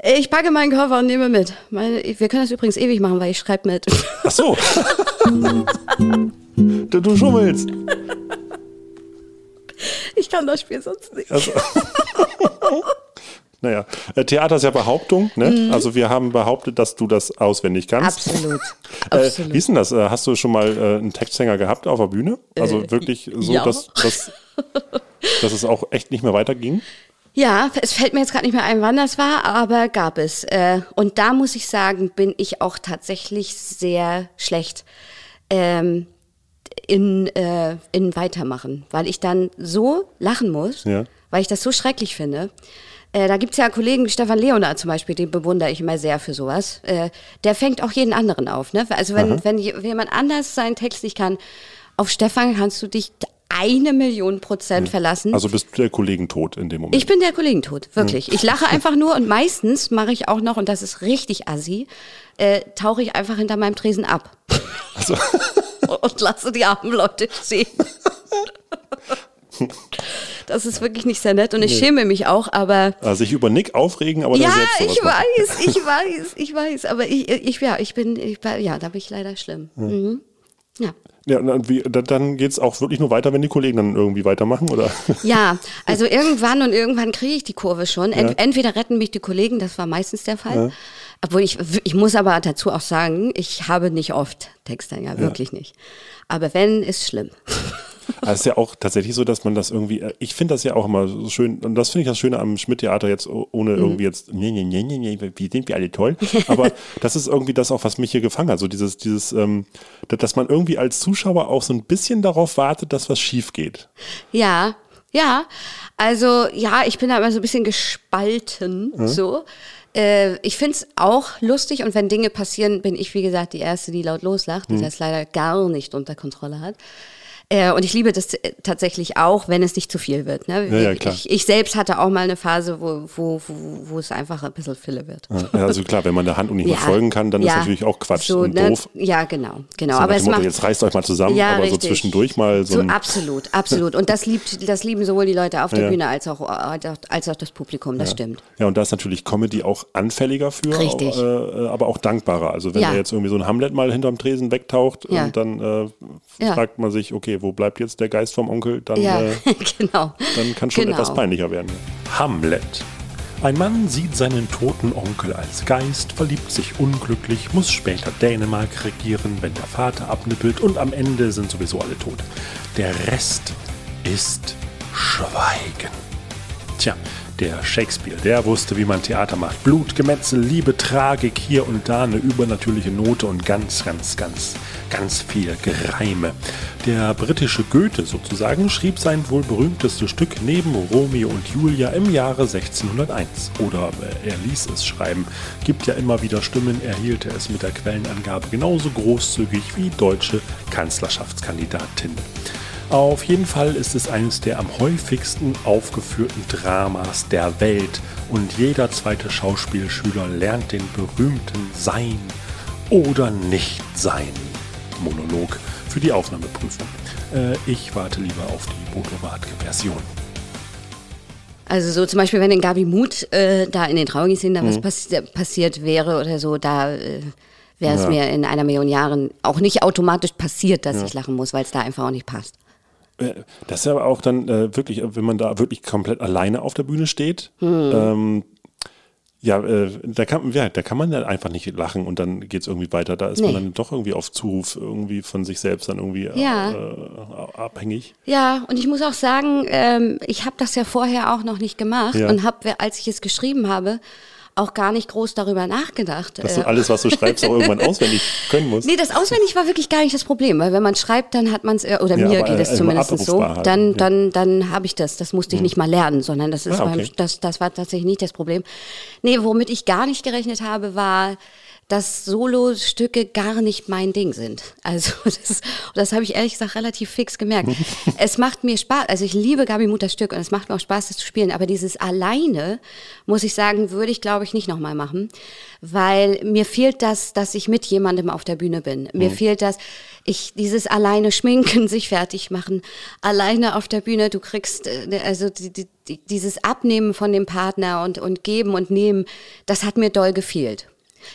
Ich packe meinen Koffer und nehme mit. Meine, wir können das übrigens ewig machen, weil ich schreibe mit.
Ach so. du, du schummelst.
Ich kann das Spiel sonst nicht.
Also, naja, äh, Theater ist ja Behauptung. Ne?
Mhm.
Also wir haben behauptet, dass du das auswendig kannst.
Absolut.
Äh,
Absolut.
wie ist denn das? Äh, Hast du schon mal äh, einen Texthänger gehabt auf der Bühne? Also
Äh,
wirklich so,
ja.
dass, dass, dass es auch echt nicht mehr weiterging?
Ja, es fällt mir jetzt gerade nicht mehr ein, wann das war, aber gab es. Äh, Und da muss ich sagen, bin ich auch tatsächlich sehr schlecht ähm, in, äh, in Weitermachen, weil ich dann so lachen muss,
Ja.
weil ich das so schrecklich finde. Äh, da gibt's ja Kollegen, Stefan Leonard zum Beispiel, den bewundere ich immer sehr für sowas. Äh, der fängt auch jeden anderen auf. Ne? Also wenn,
Aha.
wenn je- jemand anders seinen Text nicht kann, auf Stefan kannst du dich eine Million Prozent verlassen.
Also bist du der Kollegen tot in dem Moment.
Ich bin der Kollegentod, wirklich. Ich lache einfach nur und meistens mache ich auch noch, und das ist richtig assi, äh, tauche ich einfach hinter meinem Tresen ab.
Also,
und lasse die armen Leute stehen. Das ist wirklich nicht sehr nett und ich
Nee.
schäme mich auch, aber
also sich über Nick aufregen, aber
ja,
selbst
ich weiß, ich weiß, ich weiß, aber ich, ich ja, ich bin, ich, ja, da bin ich leider schlimm. Mhm. Ja.
Ja, und dann, wie, dann- geht es auch wirklich nur weiter, wenn die Kollegen dann irgendwie weitermachen, oder?
Ja, also irgendwann und irgendwann kriege ich die Kurve schon. Ent,
Ja.
Entweder retten mich die Kollegen, das war meistens der Fall.
Ja.
Obwohl ich, ich muss aber dazu auch sagen, ich habe nicht oft Texthänger,
Ja.
wirklich nicht. Aber wenn, ist schlimm.
Es ist ja auch tatsächlich so, dass man das irgendwie, äh, ich finde das ja auch immer so schön, und das finde ich das Schöne am Schmidt-Theater jetzt, oh- ohne
Mhm.
irgendwie jetzt, nee, nee, nee, nee, nee, wie sind wir alle toll. Aber das ist irgendwie das auch, was mich hier gefangen hat. So dieses, dieses, ähm, da- dass man irgendwie als Zuschauer auch so ein bisschen darauf wartet, dass was schief geht.
Ja, ja. Also ja, ich bin da immer so ein bisschen gespalten.
Mhm.
So. Äh, ich find's auch lustig und wenn Dinge passieren, bin ich, wie gesagt, die Erste, die laut loslacht, die
Mhm.
das leider gar nicht unter Kontrolle hat. Äh, und ich liebe das äh, tatsächlich auch, wenn es nicht zu viel wird. Ne?
Ja, ja, klar.
Ich, ich selbst hatte auch mal eine Phase, wo, wo, wo, wo es einfach ein bisschen Fille wird.
Ja, also klar, wenn man der Handlung nicht mehr folgen kann, dann ist
ja.
natürlich auch Quatsch
So,
und
ne?
doof.
Ja, genau, genau.
So
aber es
Motto,
macht
jetzt reißt euch mal zusammen,
Ja,
aber so
richtig.
zwischendurch mal so,
so absolut, absolut. Und das liebt, das lieben sowohl die Leute auf der
Ja.
Bühne als auch, als auch das Publikum. Das
ja.
stimmt.
Ja, und da ist natürlich Comedy auch anfälliger für,
Richtig.
Auch, äh, aber auch dankbarer. Also wenn
Ja.
da jetzt irgendwie so ein Hamlet mal hinterm Tresen wegtaucht
Ja.
und dann äh,
Ja.
fragt man sich, okay, wo bleibt jetzt der Geist vom Onkel? Dann,
Ja,
äh,
genau.
dann kann schon
Genau.
etwas peinlicher werden.
Hamlet. Ein Mann sieht seinen toten Onkel als Geist, verliebt sich unglücklich, muss später Dänemark regieren, wenn der Vater abnippelt und am Ende sind sowieso alle tot. Der Rest ist Schweigen. Tja, der Shakespeare, der wusste, wie man Theater macht. Blut, Gemetzel, Liebe, Tragik, hier und da eine übernatürliche Note und ganz, ganz, ganz, ganz viel Gereime. Der britische Goethe sozusagen schrieb sein wohl berühmtestes Stück neben Romeo und Julia im Jahre 1601. Oder äh, er ließ es schreiben. Gibt ja immer wieder Stimmen, er hielte es mit der Quellenangabe genauso großzügig wie deutsche Kanzlerschaftskandidatinnen. Auf jeden Fall ist es eines der am häufigsten aufgeführten Dramas der Welt und jeder zweite Schauspielschüler lernt den berühmten Sein oder Nicht-Sein Monolog für die Aufnahmeprüfung. Äh, ich warte lieber auf die Bodo Wartke Version.
Also so zum Beispiel, wenn in Gabi Mut äh, da in den Trauergießen da was
Mhm.
passi passiert wäre oder so, da äh, wäre es
Ja.
mir in einer Million Jahren auch nicht automatisch passiert, dass
Ja.
ich lachen muss, weil es da einfach auch nicht passt.
äh, das ist aber auch dann äh, wirklich, wenn man da wirklich komplett alleine auf der Bühne steht,
Hm.
ähm, ja, äh, da kann, ja, da kann man dann einfach nicht lachen und dann geht es irgendwie weiter. Da ist man
Nee.
dann doch irgendwie auf Zuruf irgendwie von sich selbst dann irgendwie
Ja.
äh, abhängig.
Ja, und ich muss auch sagen, ähm, ich habe das ja vorher auch noch nicht gemacht
Ja.
und habe, als ich es geschrieben habe, auch gar nicht groß darüber nachgedacht.
Dass du
Äh,
alles, was du schreibst, auch irgendwann auswendig können musst.
Nee, das auswendig war wirklich gar nicht das Problem, weil wenn man schreibt, dann hat man es, oder
Ja,
mir geht es
äh,
zumindest so, dann, dann, dann habe ich das. Das musste ich nicht mal lernen, sondern das ist
Ah,
beim,
okay.
das, das war tatsächlich nicht das Problem. Nee, womit ich gar nicht gerechnet habe, war, dass Solo-Stücke gar nicht mein Ding sind. Also das, das habe ich ehrlich gesagt relativ fix gemerkt. es macht mir Spaß, also ich liebe Gabi Mutters Stück und es macht mir auch Spaß, das zu spielen, aber dieses alleine, muss ich sagen, würde ich glaube ich nicht nochmal machen, weil mir fehlt das, dass ich mit jemandem auf der Bühne bin. Mir
Mhm.
fehlt das, ich dieses alleine schminken, sich fertig machen, alleine auf der Bühne, du kriegst äh, also die, die, die, dieses Abnehmen von dem Partner und und geben und nehmen, das hat mir doll gefehlt.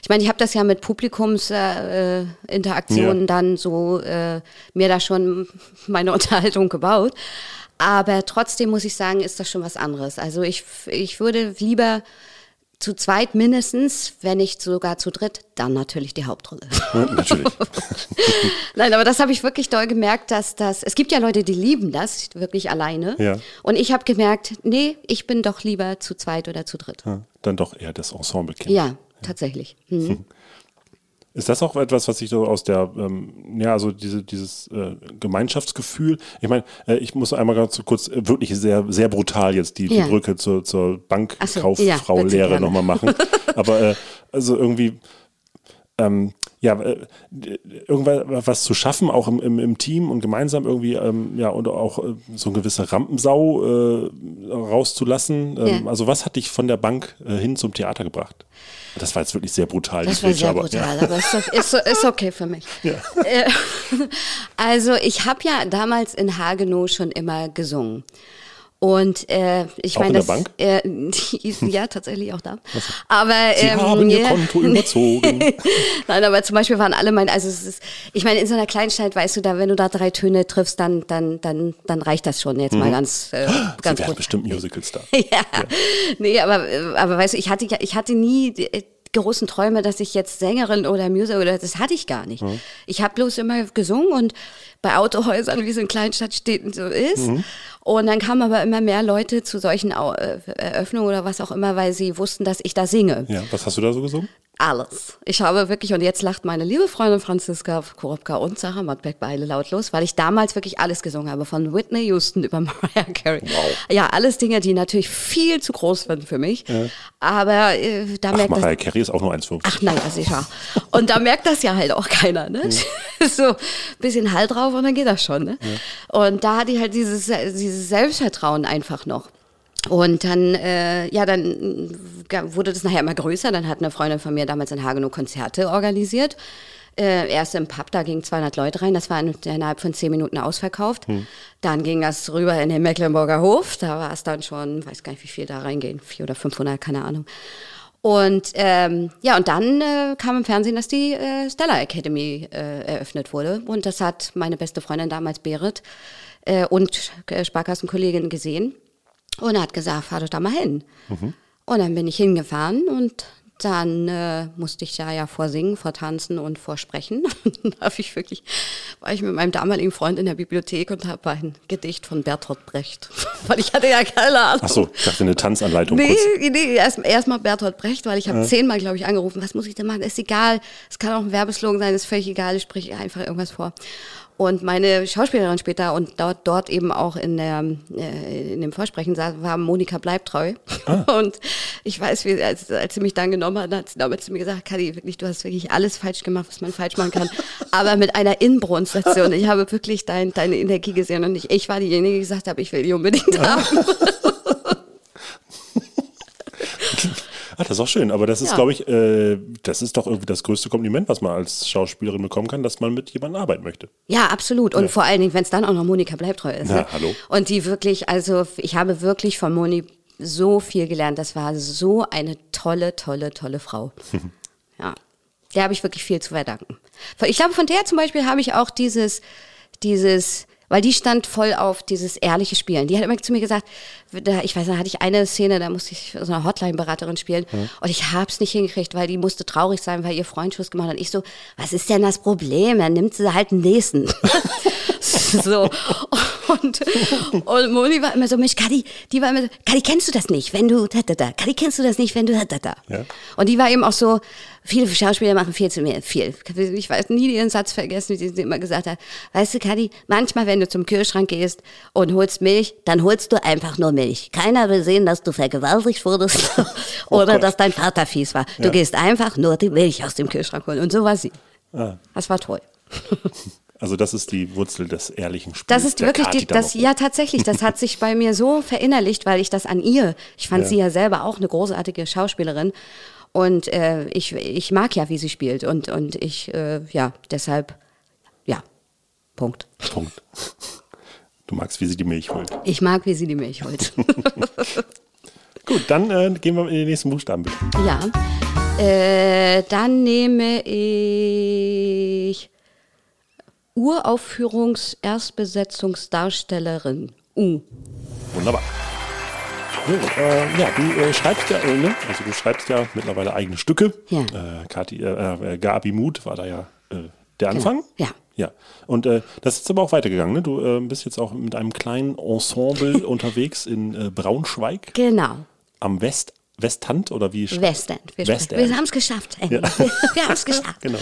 Ich meine, ich habe das ja mit Publikumsinteraktionen äh, Interaktionen
Ja.
dann so äh, mir da schon meine Unterhaltung gebaut. Aber trotzdem muss ich sagen, ist das schon was anderes. Also ich, ich würde lieber zu zweit mindestens, wenn nicht sogar zu dritt, dann natürlich die Hauptrolle.
Ja, natürlich.
Nein, aber das habe ich wirklich doll gemerkt, dass das, es gibt ja Leute, die lieben das, wirklich alleine.
Ja.
Und ich habe gemerkt, nee, ich bin doch lieber zu zweit oder zu dritt.
Ja, dann doch eher das Ensemble kennen.
Ja, tatsächlich. Mhm.
Ist das auch etwas, was ich so aus der, ähm, ja, also diese, dieses äh, Gemeinschaftsgefühl, ich meine, äh, ich muss einmal ganz kurz äh, wirklich sehr, sehr brutal jetzt die,
Ja.
die Brücke zur, zur
Ach so, ja,
Bankkauffrau-Lehre nochmal machen. Aber äh, also irgendwie, ähm, ja, äh, irgendwas was zu schaffen, auch im, im, im Team und gemeinsam irgendwie, ähm, ja, und auch äh, so eine gewisse Rampensau äh, rauszulassen. Ähm,
Ja.
Also was hat dich von der Bank äh, hin zum Theater gebracht? Das war jetzt wirklich sehr brutal.
Das war
Switch,
sehr
aber,
brutal,
ja.
aber ist, ist, ist okay für mich.
Ja.
Äh, Also ich habe ja damals in Hagenow schon immer gesungen. Und äh, ich meine, das,
Bank?
Äh, die, ja, tatsächlich auch da. Aber
Sie
ähm,
haben Ihr
ja.
Konto überzogen.
Nein, aber zum Beispiel waren alle meine, also es ist, ich meine, in so einer Kleinstadt weißt du da, wenn du da drei Töne triffst, dann, dann, dann, dann reicht das schon jetzt mal
Mhm.
ganz, äh,
Sie
ganz
werden
gut.
bestimmt Musicalstar.
ja. Nee, aber, aber weißt du, ich hatte ja, ich hatte nie die äh, großen Träume, dass ich jetzt Sängerin oder Musiker oder das hatte ich gar nicht.
Mhm.
Ich habe bloß immer gesungen und bei Autohäusern, wie es in Kleinstadtstädten so ist.
Mhm.
Und dann kamen aber immer mehr Leute zu solchen äh, Eröffnungen oder was auch immer, weil sie wussten, dass ich da singe.
Ja, was hast du da so gesungen?
Alles. Ich habe wirklich, und jetzt lacht meine liebe Freundin Franziska Korobka und Sarah Mattbeck beide lautlos, weil ich damals wirklich alles gesungen habe, von Whitney Houston über Mariah Carey. Ja, alles Dinge, die natürlich viel zu groß sind für mich.
Ja.
Aber äh, da
Ach,
merkt das,
Mariah Carey ist auch nur 1,50.
Ach nein, sicher. Und da merkt das ja halt auch keiner, ne? so ein bisschen Halt drauf und dann geht das schon, ne? Und da hatte ich halt dieses, dieses Selbstvertrauen einfach noch. Und dann, äh, ja, dann äh, wurde das nachher immer größer. Dann hat eine Freundin von mir damals in Hagenow Konzerte organisiert. Äh, erst im Pub, da gingen 200 Leute rein. Das war in, innerhalb von 10 Minuten ausverkauft.
Hm.
Dann ging das rüber in den Mecklenburger Hof. Da war es dann schon, weiß gar nicht, wie viel da reingehen. 400 oder 500, keine Ahnung. Und ähm, ja, und dann äh, kam im Fernsehen, dass die äh, Stella Academy äh, eröffnet wurde. Und das hat meine beste Freundin damals, Berit, äh, und äh, Sparkassenkollegin gesehen und hat gesagt, fahr doch da mal hin.
Mhm.
Und dann bin ich hingefahren und dann äh, musste ich da ja vorsingen, vortanzen und vorsprechen. da hab ich wirklich, war ich mit meinem damaligen Freund in der Bibliothek und habe ein Gedicht von Bertolt Brecht, weil ich hatte ja keine Ahnung.
Ach so, ich dachte eine Tanzanleitung
Nee,
kurz.
nee erst, erst mal Bertolt Brecht, weil ich habe
Ja.
zehnmal, glaube ich, angerufen, was muss ich denn machen? Ist egal, es kann auch ein Werbeslogan sein, ist völlig egal, ich spreche einfach irgendwas vor. Und meine Schauspielerin später und dort, dort eben auch in, der, äh, in dem Vorsprechen war Monika Bleibtreu. Und ich weiß, wie, als, als sie mich dann genommen hat, hat sie damals zu mir gesagt, Kadi, wirklich, du hast wirklich alles falsch gemacht, was man falsch machen kann, aber mit einer Inbrunst-Station. Ich habe wirklich dein, deine Energie gesehen und ich, ich war diejenige, die gesagt habe, ich will die unbedingt haben.
Ah, das ist auch schön, aber das ist,
Ja.
glaube ich, äh, das ist doch irgendwie das größte Kompliment, was man als Schauspielerin bekommen kann, dass man mit jemandem arbeiten möchte.
Ja, absolut. Und
Ja.
vor allen Dingen, wenn es dann auch noch Monika Bleibtreu ist.
Ja,
ne?
hallo.
Und die wirklich, also ich habe wirklich von Moni so viel gelernt. Das war so eine tolle, tolle, tolle Frau. Ja, der habe ich wirklich viel zu verdanken. Ich glaube, von der zum Beispiel habe ich auch dieses, dieses Weil die stand voll auf dieses ehrliche Spielen. Die hat immer zu mir gesagt, da, ich weiß, da hatte ich eine Szene, da musste ich so eine Hotline-Beraterin spielen und ich hab's nicht hingekriegt, weil die musste traurig sein, weil ihr Freund Schluss gemacht hat. Und ich so, was ist denn das Problem? Dann nimmt sie halt den nächsten. so. Und, und Moni war immer so, Mensch, Kadi, die war immer so, Kadi, kennst du das nicht, wenn du da, da, da. Kadi, kennst du das nicht, wenn du da, da, da.
Ja.
Und die war eben auch so, viele Schauspieler machen viel zu mehr, viel. Ich weiß nie ihren Satz vergessen, wie sie immer gesagt hat. Weißt du, Kadi, manchmal, wenn du zum Kühlschrank gehst und holst Milch, dann holst du einfach nur Milch. Keiner will sehen, dass du vergewaltigt wurdest oder dass dein Vater fies war. Du
Ja.
gehst einfach nur die Milch aus dem Kühlschrank holen. Und so war sie.
Ah.
Das war toll.
Also das ist die Wurzel des ehrlichen Spiels.
Das ist wirklich
Kati
die, das, ja tatsächlich, das hat sich bei mir so verinnerlicht, weil ich das an ihr, ich fand
Ja.
sie ja selber auch eine großartige Schauspielerin und äh, ich, ich mag ja, wie sie spielt und, und ich, äh, ja, deshalb, ja, Punkt.
Punkt. Du magst, wie sie die Milch holt.
Ich mag, wie sie die Milch holt.
Gut, dann äh, gehen wir in den nächsten Buchstaben bitte.
ja, äh, dann nehme ich Uraufführungs-Erstbesetzungsdarstellerin. U.
Wunderbar. So, äh, ja, du äh, schreibst ja, äh, ne? also du schreibst ja mittlerweile eigene Stücke.
Ja.
Äh, Kati, äh, äh, Gabi Mut war da ja der Anfang.
Ja.
Ja. Und das ist aber auch weitergegangen. Ne? Du bist jetzt auch mit einem kleinen Ensemble unterwegs in Braunschweig
Genau.
am West Westhand oder wie?
Westend. Wir,
Westend.
wir haben es geschafft.
Ja.
Wir, wir haben es geschafft.
Genau.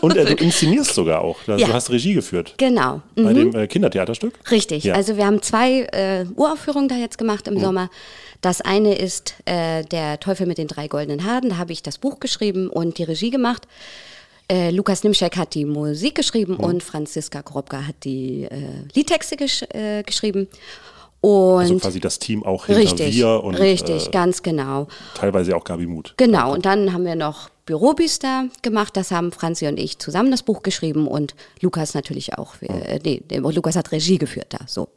Und äh, du inszenierst sogar auch. Also,
Ja.
Du hast Regie geführt
Genau.
bei
Mhm.
dem äh, Kindertheaterstück.
Richtig.
Ja.
Also wir haben zwei äh, Uraufführungen da jetzt gemacht im Sommer. Das eine ist äh, Der Teufel mit den drei goldenen Haaren. Da habe ich das Buch geschrieben und die Regie gemacht. Äh, Lukas Nimschek hat die Musik geschrieben und Franziska Grobka hat die äh, Liedtexte gesch äh, geschrieben. Und
Also quasi das Team auch hinter
richtig,
wir und
richtig,
äh,
ganz genau.
teilweise auch Gabi Mut.
Genau, und dann haben wir noch Bürobüster gemacht. Das haben Franzi und ich zusammen das Buch geschrieben und Lukas natürlich auch. Äh, nee, nee, Lukas hat Regie geführt da. So.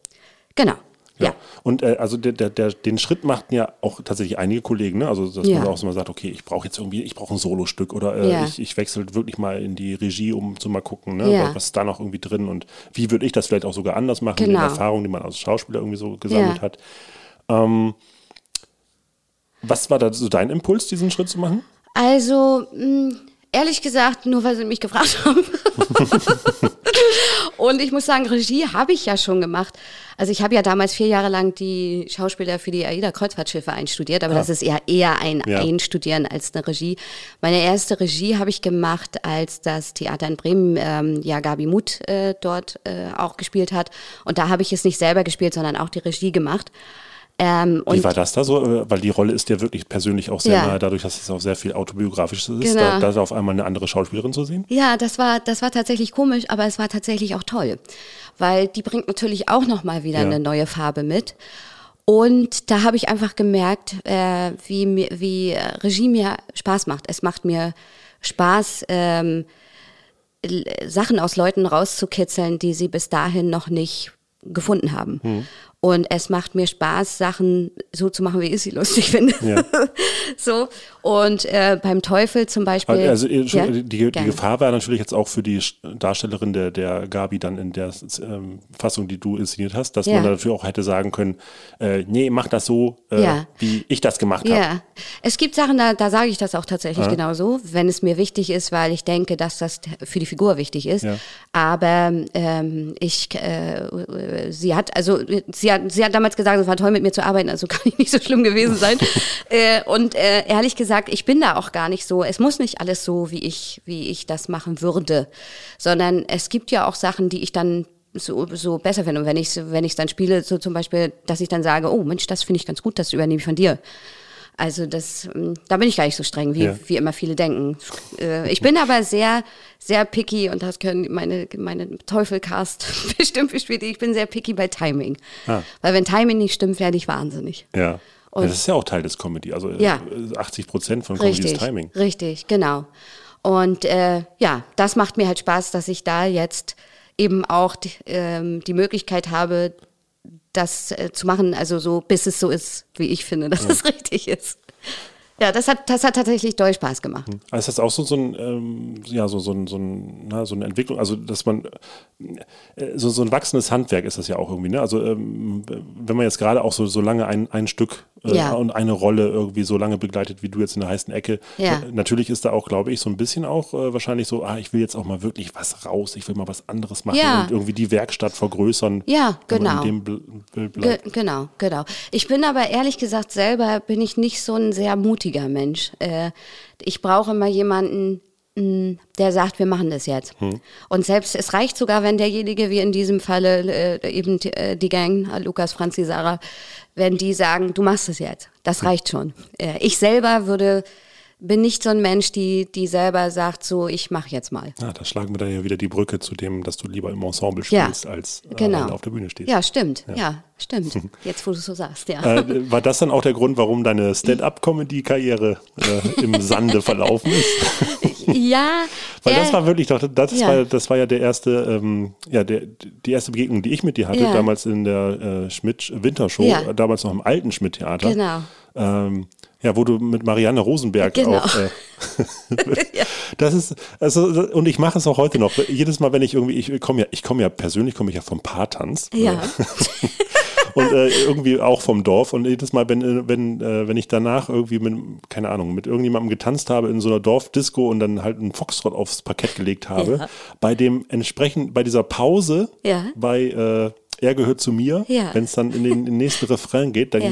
Genau. Ja.
Und äh, also der, der, der, den Schritt machten ja auch tatsächlich einige Kollegen, ne? Also dass
Ja.
man auch so mal sagt, okay, ich brauche jetzt irgendwie, ich brauche ein Solostück oder äh,
Ja.
ich, ich wechsle wirklich mal in die Regie, um zu mal gucken, ne?
Ja.
was ist da noch irgendwie drin und wie würde ich das vielleicht auch sogar anders machen, mit
Genau.
den Erfahrungen, die man als Schauspieler irgendwie so gesammelt
Ja.
hat. Ähm, was war da so dein Impuls, diesen Schritt zu machen?
Also, mh, ehrlich gesagt, nur weil sie mich gefragt haben. und ich muss sagen, Regie habe ich ja schon gemacht. Also ich habe ja damals vier Jahre lang die Schauspieler für die AIDA-Kreuzfahrtschiffe einstudiert, aber
Ah.
das ist eher eher ein
Ja.
Einstudieren als eine Regie. Meine erste Regie habe ich gemacht, als das Theater in Bremen ähm, ja Gabi Muth äh, dort äh, auch gespielt hat. Und da habe ich es nicht selber gespielt, sondern auch die Regie gemacht. Ähm,
Wie war das da so? Weil die Rolle ist ja wirklich persönlich auch sehr
Ja.
nahe, dadurch, dass es auch sehr viel autobiografisches ist,
Genau.
da, da auf einmal eine andere Schauspielerin zu sehen.
Ja, das war, das war tatsächlich komisch, aber es war tatsächlich auch toll, weil die bringt natürlich auch noch mal wieder
Ja.
eine neue Farbe mit. Und da habe ich einfach gemerkt, äh, wie, wie äh, Regie mir Spaß macht. Es macht mir Spaß, ähm, Sachen aus Leuten rauszukitzeln, die sie bis dahin noch nicht gefunden haben.
Hm.
Und es macht mir Spaß, Sachen so zu machen, wie ich sie lustig finde.
Ja.
so. Und äh, beim Teufel zum Beispiel.
Also schon,
Ja,
die, die. Gefahr war natürlich jetzt auch für die Darstellerin der, der Gabi dann in der ähm, Fassung, die du inszeniert hast, dass
Ja.
man natürlich auch hätte sagen können, äh, nee, mach das so, äh, wie ich das gemacht habe.
Ja, es gibt Sachen, da, da sage ich das auch tatsächlich
Ja.
genauso, wenn es mir wichtig ist, weil ich denke, dass das für die Figur wichtig ist. Aber ähm, ich, äh, sie hat, also sie hat, sie hat damals gesagt, es war toll mit mir zu arbeiten, also kann ich nicht so schlimm gewesen sein. äh, und äh, ehrlich gesagt, ich bin da auch gar nicht so. Es muss nicht alles so, wie ich, wie ich das machen würde, sondern es gibt ja auch Sachen, die ich dann so, so besser finde. Und wenn ich wenn ich dann spiele, so zum Beispiel, dass ich dann sage, oh Mensch, das finde ich ganz gut, das übernehme ich von dir. Also das, ähm, da bin ich gar nicht so streng, wie,
Ja.
wie immer viele denken. Äh, Ich bin aber sehr, sehr picky und das können meine, meine Teufelcast bestimmt bestätigen. Ich bin sehr picky bei Timing.
Ah.
Weil wenn Timing nicht stimmt, werde ich wahnsinnig.
Ja. ja.
Und-
Das ist ja auch Teil des Comedy. Also äh,
Ja.
80 Prozent von Comedy
Richtig,
ist Timing.
richtig, genau. Und äh, ja, das macht mir halt Spaß, dass ich da jetzt eben auch die, ähm, die Möglichkeit habe, das äh, zu machen, also so, bis es so ist, wie ich finde, dass es richtig ist. Ja, das hat, das hat tatsächlich doll Spaß gemacht.
Also ist das auch so, so ein, ähm, ja, so, so, ein, so, ein, na, so eine Entwicklung, also dass man äh, so, so ein wachsendes Handwerk ist das ja auch irgendwie, ne? Also ähm, wenn man jetzt gerade auch so, so lange ein, ein Stück äh,
Ja.
und eine Rolle irgendwie so lange begleitet, wie du jetzt in der heißen Ecke,
Ja.
äh, natürlich ist da auch, glaube ich, so ein bisschen auch äh, wahrscheinlich so, ah, ich will jetzt auch mal wirklich was raus, ich will mal was anderes machen
Ja.
und irgendwie die Werkstatt vergrößern.
Ja, genau. Ge genau, genau. Ich bin aber ehrlich gesagt selber bin ich nicht so ein sehr mutiger Mensch. Äh, ich brauche immer jemanden, mh, der sagt, wir machen das jetzt. Und selbst es reicht sogar, wenn derjenige, wie in diesem Falle äh, eben die, äh, die Gang, äh, Lukas, Franzi, Sarah, wenn die sagen, du machst es jetzt. Das reicht schon. Äh, ich selber würde bin nicht so ein Mensch, die die selber sagt, so ich mache jetzt mal.
Ah, da schlagen wir dann ja wieder die Brücke zu dem, dass du lieber im Ensemble
Ja,
spielst, als äh,
genau.
auf der Bühne stehst.
Ja, stimmt. Ja, stimmt. Jetzt, wo du es so sagst, ja.
Äh, war das dann auch der Grund, warum deine Stand-up-Comedy-Karriere äh, im Sande verlaufen ist?
ja.
Weil das war wirklich doch, das,
ja.
war, das war ja der erste, ähm, ja, der, die erste Begegnung, die ich mit dir hatte,
Ja.
damals in der äh, Schmidt-Wintershow,
Ja.
damals noch im alten Schmidt-Theater.
Genau.
Ähm, ja, wo du mit Marianne Rosenberg
Genau.
auch. Äh, Das ist, also, und ich mache es auch heute noch. Jedes Mal, wenn ich irgendwie, ich komme ja, ich komme ja persönlich, komme ich ja vom Paartanz.
Ja.
und äh, irgendwie auch vom Dorf. Und jedes Mal, wenn, äh, wenn, äh, wenn ich danach irgendwie mit, keine Ahnung, mit irgendjemandem getanzt habe in so einer Dorfdisco und dann halt einen Foxtrot aufs Parkett gelegt habe,
Ja.
bei dem entsprechend, bei dieser Pause,
Ja.
bei äh, Er gehört zu mir,
Ja.
wenn es dann in den, in den nächsten Refrain geht, dann
Ja.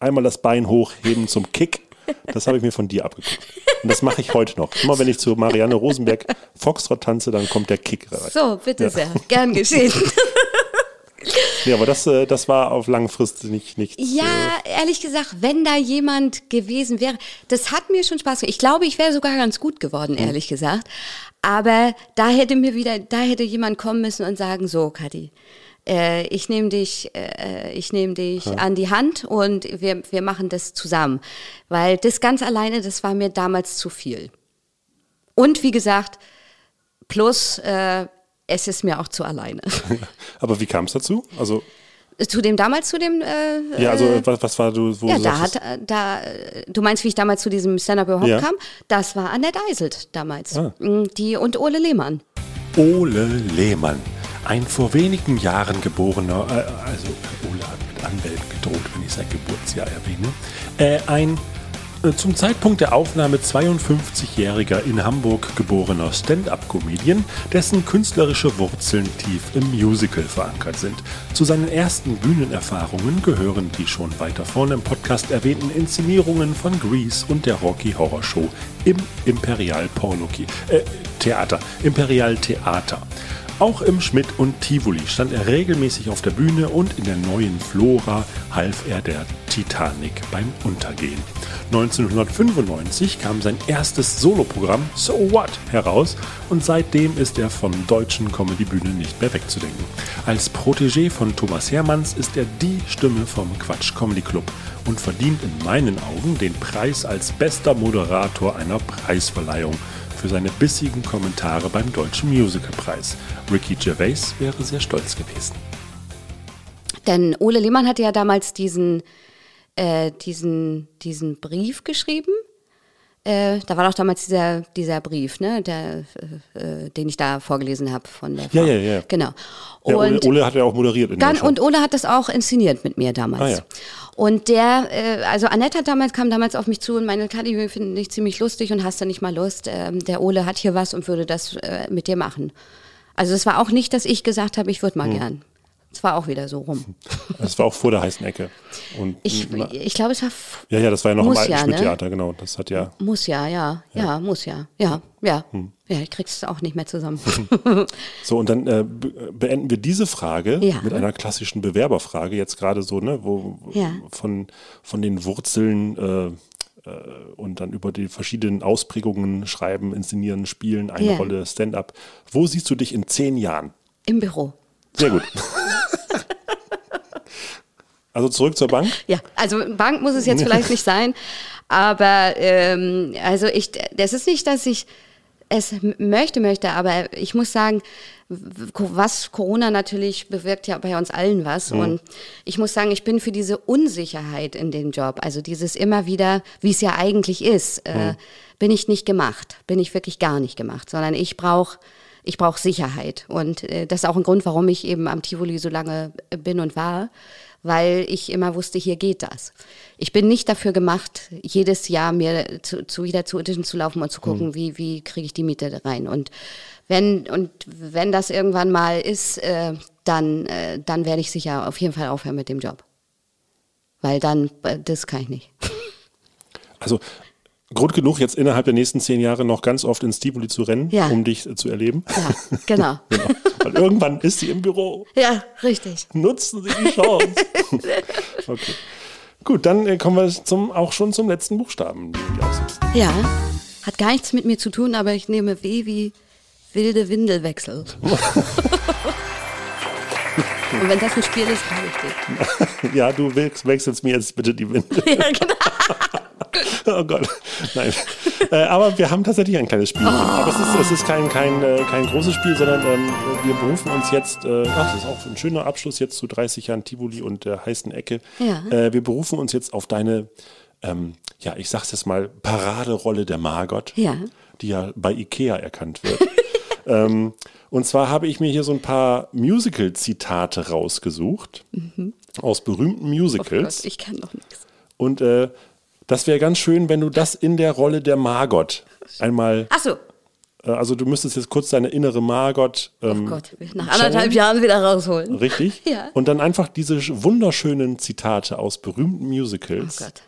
Einmal das Bein hochheben zum Kick. Das habe ich mir von dir abgeguckt. Und das mache ich heute noch. Immer wenn ich zu Marianne Rosenberg Foxtrot tanze, dann kommt der Kick rein.
So, bitte sehr. Gern geschehen.
Ja, aber das, äh, das war auf langfristig nicht, nichts.
Ja, ehrlich gesagt, wenn da jemand gewesen wäre, das hat mir schon Spaß gemacht. Ich glaube, ich wäre sogar ganz gut geworden, ehrlich gesagt. Aber da hätte mir wieder, da hätte jemand kommen müssen und sagen, so, Kathi, äh, ich nehme dich, äh, ich nehme dich an die Hand und wir, wir machen das zusammen. Weil das ganz alleine, das war mir damals zu viel. Und wie gesagt, plus, äh, es ist mir auch zu alleine.
Aber wie kam es dazu? Also,
zu dem damals, zu dem äh,
ja, also was, was war du, wo
Ja,
du
da hat, äh, da, äh, du meinst, wie ich damals zu diesem Stand-Up überhaupt
Ja.
kam? Das war Annette Eiselt damals.
Ah.
Mm, Die und Ole Lehmann.
Ole Lehmann. Ein vor wenigen Jahren geborener, äh, also Ole hat mit Anwälten gedroht, wenn ich sein Geburtsjahr erwähne, äh, ein äh, zum Zeitpunkt der Aufnahme 52-jähriger in Hamburg geborener Stand-up-Comedian, dessen künstlerische Wurzeln tief im Musical verankert sind. Zu seinen ersten Bühnenerfahrungen gehören die schon weiter vorne im Podcast erwähnten Inszenierungen von Grease und der Rocky Horror Show im Imperial Porno äh, Theater, Imperial Theater. Auch im Schmidt und Tivoli stand er regelmäßig auf der Bühne und in der neuen Flora half er der Titanic beim Untergehen. 1995 kam sein erstes Soloprogramm So What heraus und seitdem ist er von deutschen Comedybühnen nicht mehr wegzudenken. Als Protégé von Thomas Hermanns ist er die Stimme vom Quatsch Comedy Club und verdient in meinen Augen den Preis als bester Moderator einer Preisverleihung für seine bissigen Kommentare beim Deutschen Musicalpreis. Ricky Gervais wäre sehr stolz gewesen.
Denn Ole Lehmann hatte ja damals diesen, äh, diesen, diesen Brief geschrieben. Äh, da war doch damals dieser, dieser Brief, ne, der, äh, äh, den ich da vorgelesen habe von der Frau.
Ja, ja, ja.
Genau.
Ja, Ole,
Und
Ole hat ja auch moderiert in Show.
und Ole hat das auch inszeniert mit mir damals.
Ah, ja.
Und der, äh, also Annette hat damals, kam damals auf mich zu und meinte, Kathi, wir finden dich ziemlich lustig und hast du nicht mal Lust. Ähm, der Ole hat hier was und würde das äh, mit dir machen. Also es war auch nicht, dass ich gesagt habe, ich würde mal
Hm.
gern. Es war auch wieder so rum.
Das war auch vor der heißen Ecke. Und
Ich, ich glaube, es war
ja, ja, das war ja noch im alten
ja, ne?
Schmidt-Theater, genau. Das hat ja.
muss ja, ja, ja, muss ja, ja, ja.
Hm.
Ja, ich krieg's auch nicht mehr zusammen.
So, und dann äh, be- beenden wir diese Frage
Ja.
mit einer klassischen Bewerberfrage, jetzt gerade so, ne, wo
Ja.
von, von den Wurzeln äh, äh, und dann über die verschiedenen Ausprägungen schreiben, inszenieren, spielen, eine
Ja.
Rolle, Stand-up. Wo siehst du dich in zehn Jahren?
Im Büro.
Sehr gut. also zurück zur Bank.
Ja, also Bank muss es jetzt vielleicht nicht sein, aber ähm, also ich, das ist nicht, dass ich es möchte, möchte, aber ich muss sagen, was Corona natürlich bewirkt ja bei uns allen was. Und ich muss sagen, ich bin für diese Unsicherheit in dem Job, also dieses immer wieder, wie es ja eigentlich ist, äh, bin ich nicht gemacht, bin ich wirklich gar nicht gemacht, sondern ich brauche ich brauch Sicherheit. Und äh, das ist auch ein Grund, warum ich eben am Tivoli so lange äh, bin und war, weil ich immer wusste, hier geht das. Ich bin nicht dafür gemacht, jedes Jahr mir zu, zu wieder zu Audition zu laufen und zu gucken, wie, wie kriege ich die Miete rein. Und wenn, und wenn das irgendwann mal ist, äh, dann, äh, dann werde ich sicher auf jeden Fall aufhören mit dem Job. Weil dann, äh, das kann ich nicht.
Also Grund genug, jetzt innerhalb der nächsten zehn Jahre noch ganz oft ins Tivoli zu rennen,
Ja.
um dich äh, zu erleben.
Ja, genau.
Genau. Weil irgendwann ist sie im Büro.
ja, richtig.
Nutzen Sie die Chance. okay. Gut, dann äh, kommen wir zum, auch schon zum letzten Buchstaben.
Ja, hat gar nichts mit mir zu tun, aber ich nehme W wie wilde Windelwechsel. Und wenn das ein Spiel ist, habe ich dich.
Ja, du wechs- wechselst mir jetzt bitte die Windel.
Ja, genau.
Oh Gott, nein. Äh, aber wir haben tatsächlich ein kleines Spiel. Aber es ist, es ist kein, kein, äh, kein großes Spiel, sondern ähm, wir berufen uns jetzt, äh, ach, das ist auch ein schöner Abschluss jetzt zu 30 Jahren Tivoli und der heißen Ecke.
Ja.
Äh, wir berufen uns jetzt auf deine, ähm, ja, ich sag's jetzt mal, Paraderolle der Margot,
Ja.
die ja bei Ikea erkannt wird. ähm, und zwar habe ich mir hier so ein paar Musical-Zitate rausgesucht aus berühmten
Oh
Musicals.
Gott, ich kann doch nichts.
Und äh, das wäre ganz schön, wenn du das in der Rolle der Margot einmal,
Ach so,
äh, also du müsstest jetzt kurz deine innere Margot. Ähm,
oh Gott, nach anderthalb. Jahren wieder rausholen.
Richtig?
Ja.
Und dann einfach diese sch- wunderschönen Zitate aus berühmten Musicals.
Oh Gott.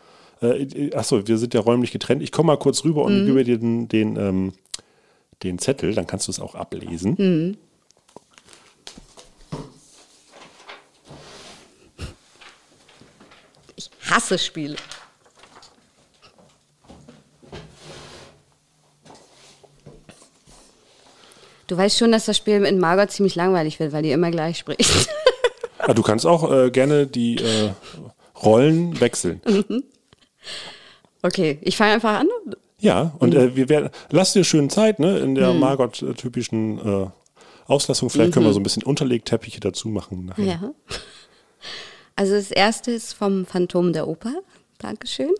Äh, achso, wir sind ja räumlich getrennt. Ich komme mal kurz rüber und gebe dir den, den, ähm, den Zettel, dann kannst du es auch ablesen.
Ich hasse Spiele. Du weißt schon, dass das Spiel in Margot ziemlich langweilig wird, weil die immer gleich spricht.
Ah, du kannst auch äh, gerne die äh, Rollen wechseln.
Okay, ich fange einfach an.
Ja, und
Mhm.
äh, wir werden, lass dir schön Zeit, ne, in der Margot-typischen äh, Auslassung. Vielleicht können wir so ein bisschen Unterlegteppiche dazu machen. Nachher.
Mhm. Ja. Also das erste ist vom Phantom der Oper. Dankeschön.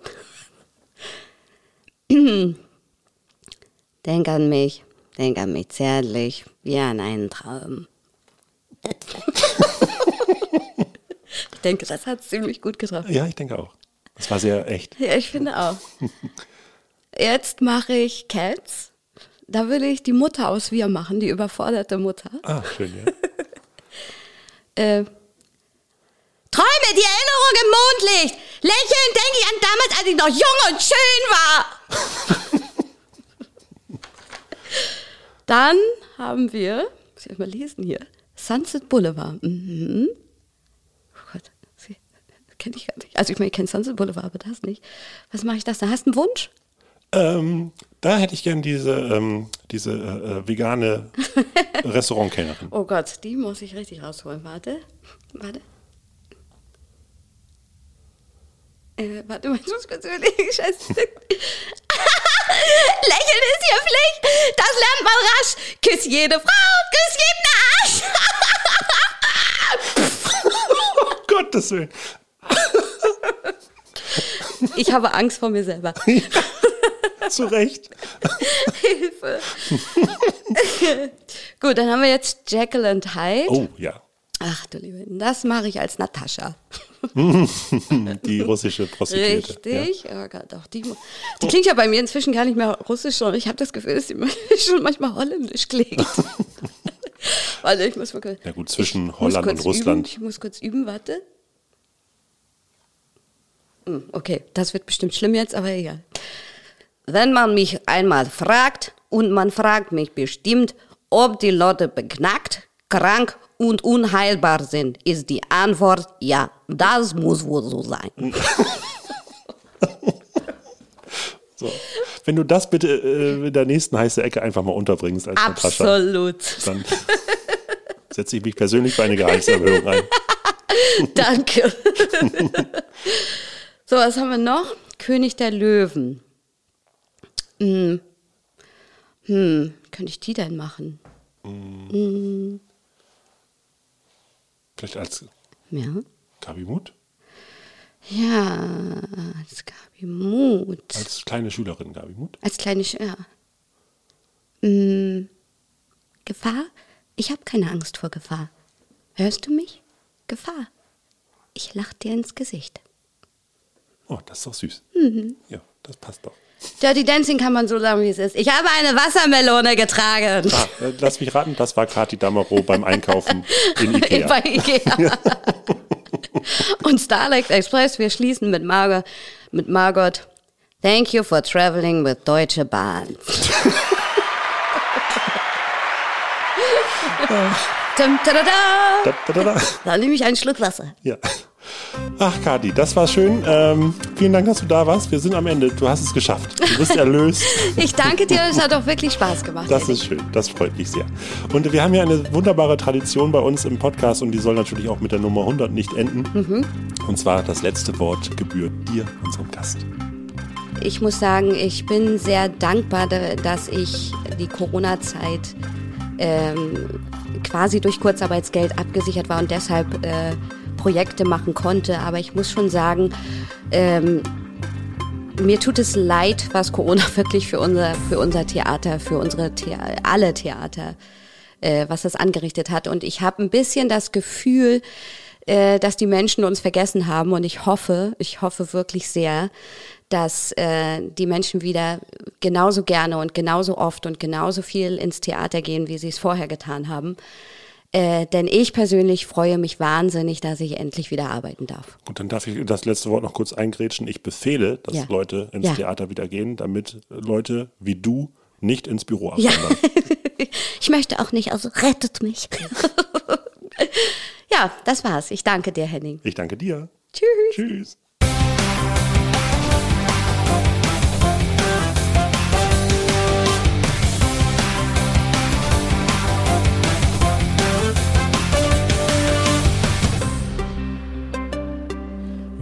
Denk an mich, denk an mich zärtlich, wie an einen Traum. ich denke, das hat ziemlich gut getroffen.
Ja, ich denke auch. Das war sehr echt.
Ja, ich finde auch. Jetzt mache ich Cats. Da will ich die Mutter aus Wir machen, die überforderte Mutter.
Ah, schön, ja.
Äh, Träume, die Erinnerung im Mondlicht. Lächeln denke ich an damals, als ich noch jung und schön war. Dann haben wir, muss ich erst mal lesen hier, Sunset Boulevard. Mhm. Oh Gott, kenne ich gar nicht. Also ich meine, ich kenne Sunset Boulevard, aber das nicht. Was mache ich das? Da hast du einen Wunsch?
ähm, da hätte ich gern diese, ähm, diese äh, äh, vegane Restaurantkellnerin.
Oh Gott, die muss ich richtig rausholen. Warte, warte. Äh, warte mal, ich muss kurz überlegen. Scheiße. Lächeln ist hier Pflicht. Das lernt man rasch. Küss jede Frau, küss jeden Arsch.
Oh Gottes Willen.
Ich habe Angst vor mir selber.
Zu Recht.
Hilfe. Gut, dann haben wir jetzt Jekyll and Hyde.
Oh, ja.
Ach du Liebe, das mache ich als Natascha.
Die russische Prostituierte.
Richtig. Oh Gott, doch, die, die klingt ja bei mir inzwischen gar nicht mehr russisch, sondern ich habe das Gefühl, dass sie schon manchmal holländisch klingt. Warte, ich muss mal kurz.
Ja gut, zwischen
ich
Holland und Russland.
Üben. Ich muss kurz üben, warte. Hm, Okay, das wird bestimmt schlimm jetzt, aber egal. Wenn man mich einmal fragt, und man fragt mich bestimmt, ob die Leute beknackt, krank und unheilbar sind, ist die Antwort ja. Das muss wohl so sein.
So. Wenn du das bitte äh, in der nächsten heiße Ecke einfach mal unterbringst als Natascha,
Absolut.
dann setze ich mich persönlich für eine Gehaltserhöhung ein.
Danke. so, was haben wir noch? König der Löwen. Hm. Hm, könnte ich die denn machen? Hm,
Vielleicht als
ja.
Gabi Mut?
Ja, als Gabi Mut.
Als kleine Schülerin Gabi Mut?
Als kleine Sch ja. Hm, Gefahr? Ich habe keine Angst vor Gefahr. Hörst du mich? Gefahr. Ich lach dir ins Gesicht.
Oh, das ist doch süß.
Mhm.
Ja, das passt doch.
Dirty Dancing kann man so sagen, wie es ist. Ich habe eine Wassermelone getragen.
Ah, äh, lass mich raten, das war Kati Damaro beim Einkaufen in Ikea.
Bei Ikea. Und Starlight Express, wir schließen mit Margot, mit Margot. Thank you for traveling with Deutsche Bahn. Tum, tada,
Da, da, da, da.
Da nehme ich einen Schluck Wasser.
Ja. Ach, Kati, das war schön. Ähm, vielen Dank, dass du da warst. Wir sind am Ende. Du hast es geschafft. Du bist erlöst.
Ich danke dir, es hat auch wirklich Spaß gemacht.
Das ist schön, das freut mich sehr. Und wir haben ja eine wunderbare Tradition bei uns im Podcast und die soll natürlich auch mit der Nummer 100 nicht enden.
Mhm.
Und zwar das letzte Wort gebührt dir, unserem Gast.
Ich muss sagen, ich bin sehr dankbar, da- dass ich die Corona-Zeit ähm, quasi durch Kurzarbeitsgeld abgesichert war und deshalb äh, Projekte machen konnte. Aber ich muss schon sagen, ähm, mir tut es leid, was Corona wirklich für unser, für unser Theater, für unsere Thea alle Theater, äh, was das angerichtet hat. Und ich habe ein bisschen das Gefühl, äh, dass die Menschen uns vergessen haben. Und ich hoffe, ich hoffe wirklich sehr, dass äh, die Menschen wieder genauso gerne und genauso oft und genauso viel ins Theater gehen, wie sie es vorher getan haben. Äh, denn ich persönlich freue mich wahnsinnig, dass ich endlich wieder arbeiten darf.
Und dann darf ich das letzte Wort noch kurz eingrätschen. Ich befehle, dass
Ja.
Leute ins
Ja.
Theater wieder gehen, damit Leute wie du nicht ins Büro
Ja.
abwandern.
Ich möchte auch nicht, also rettet mich. ja, das war's. Ich danke dir, Henning.
Ich danke dir.
Tschüss.
Tschüss.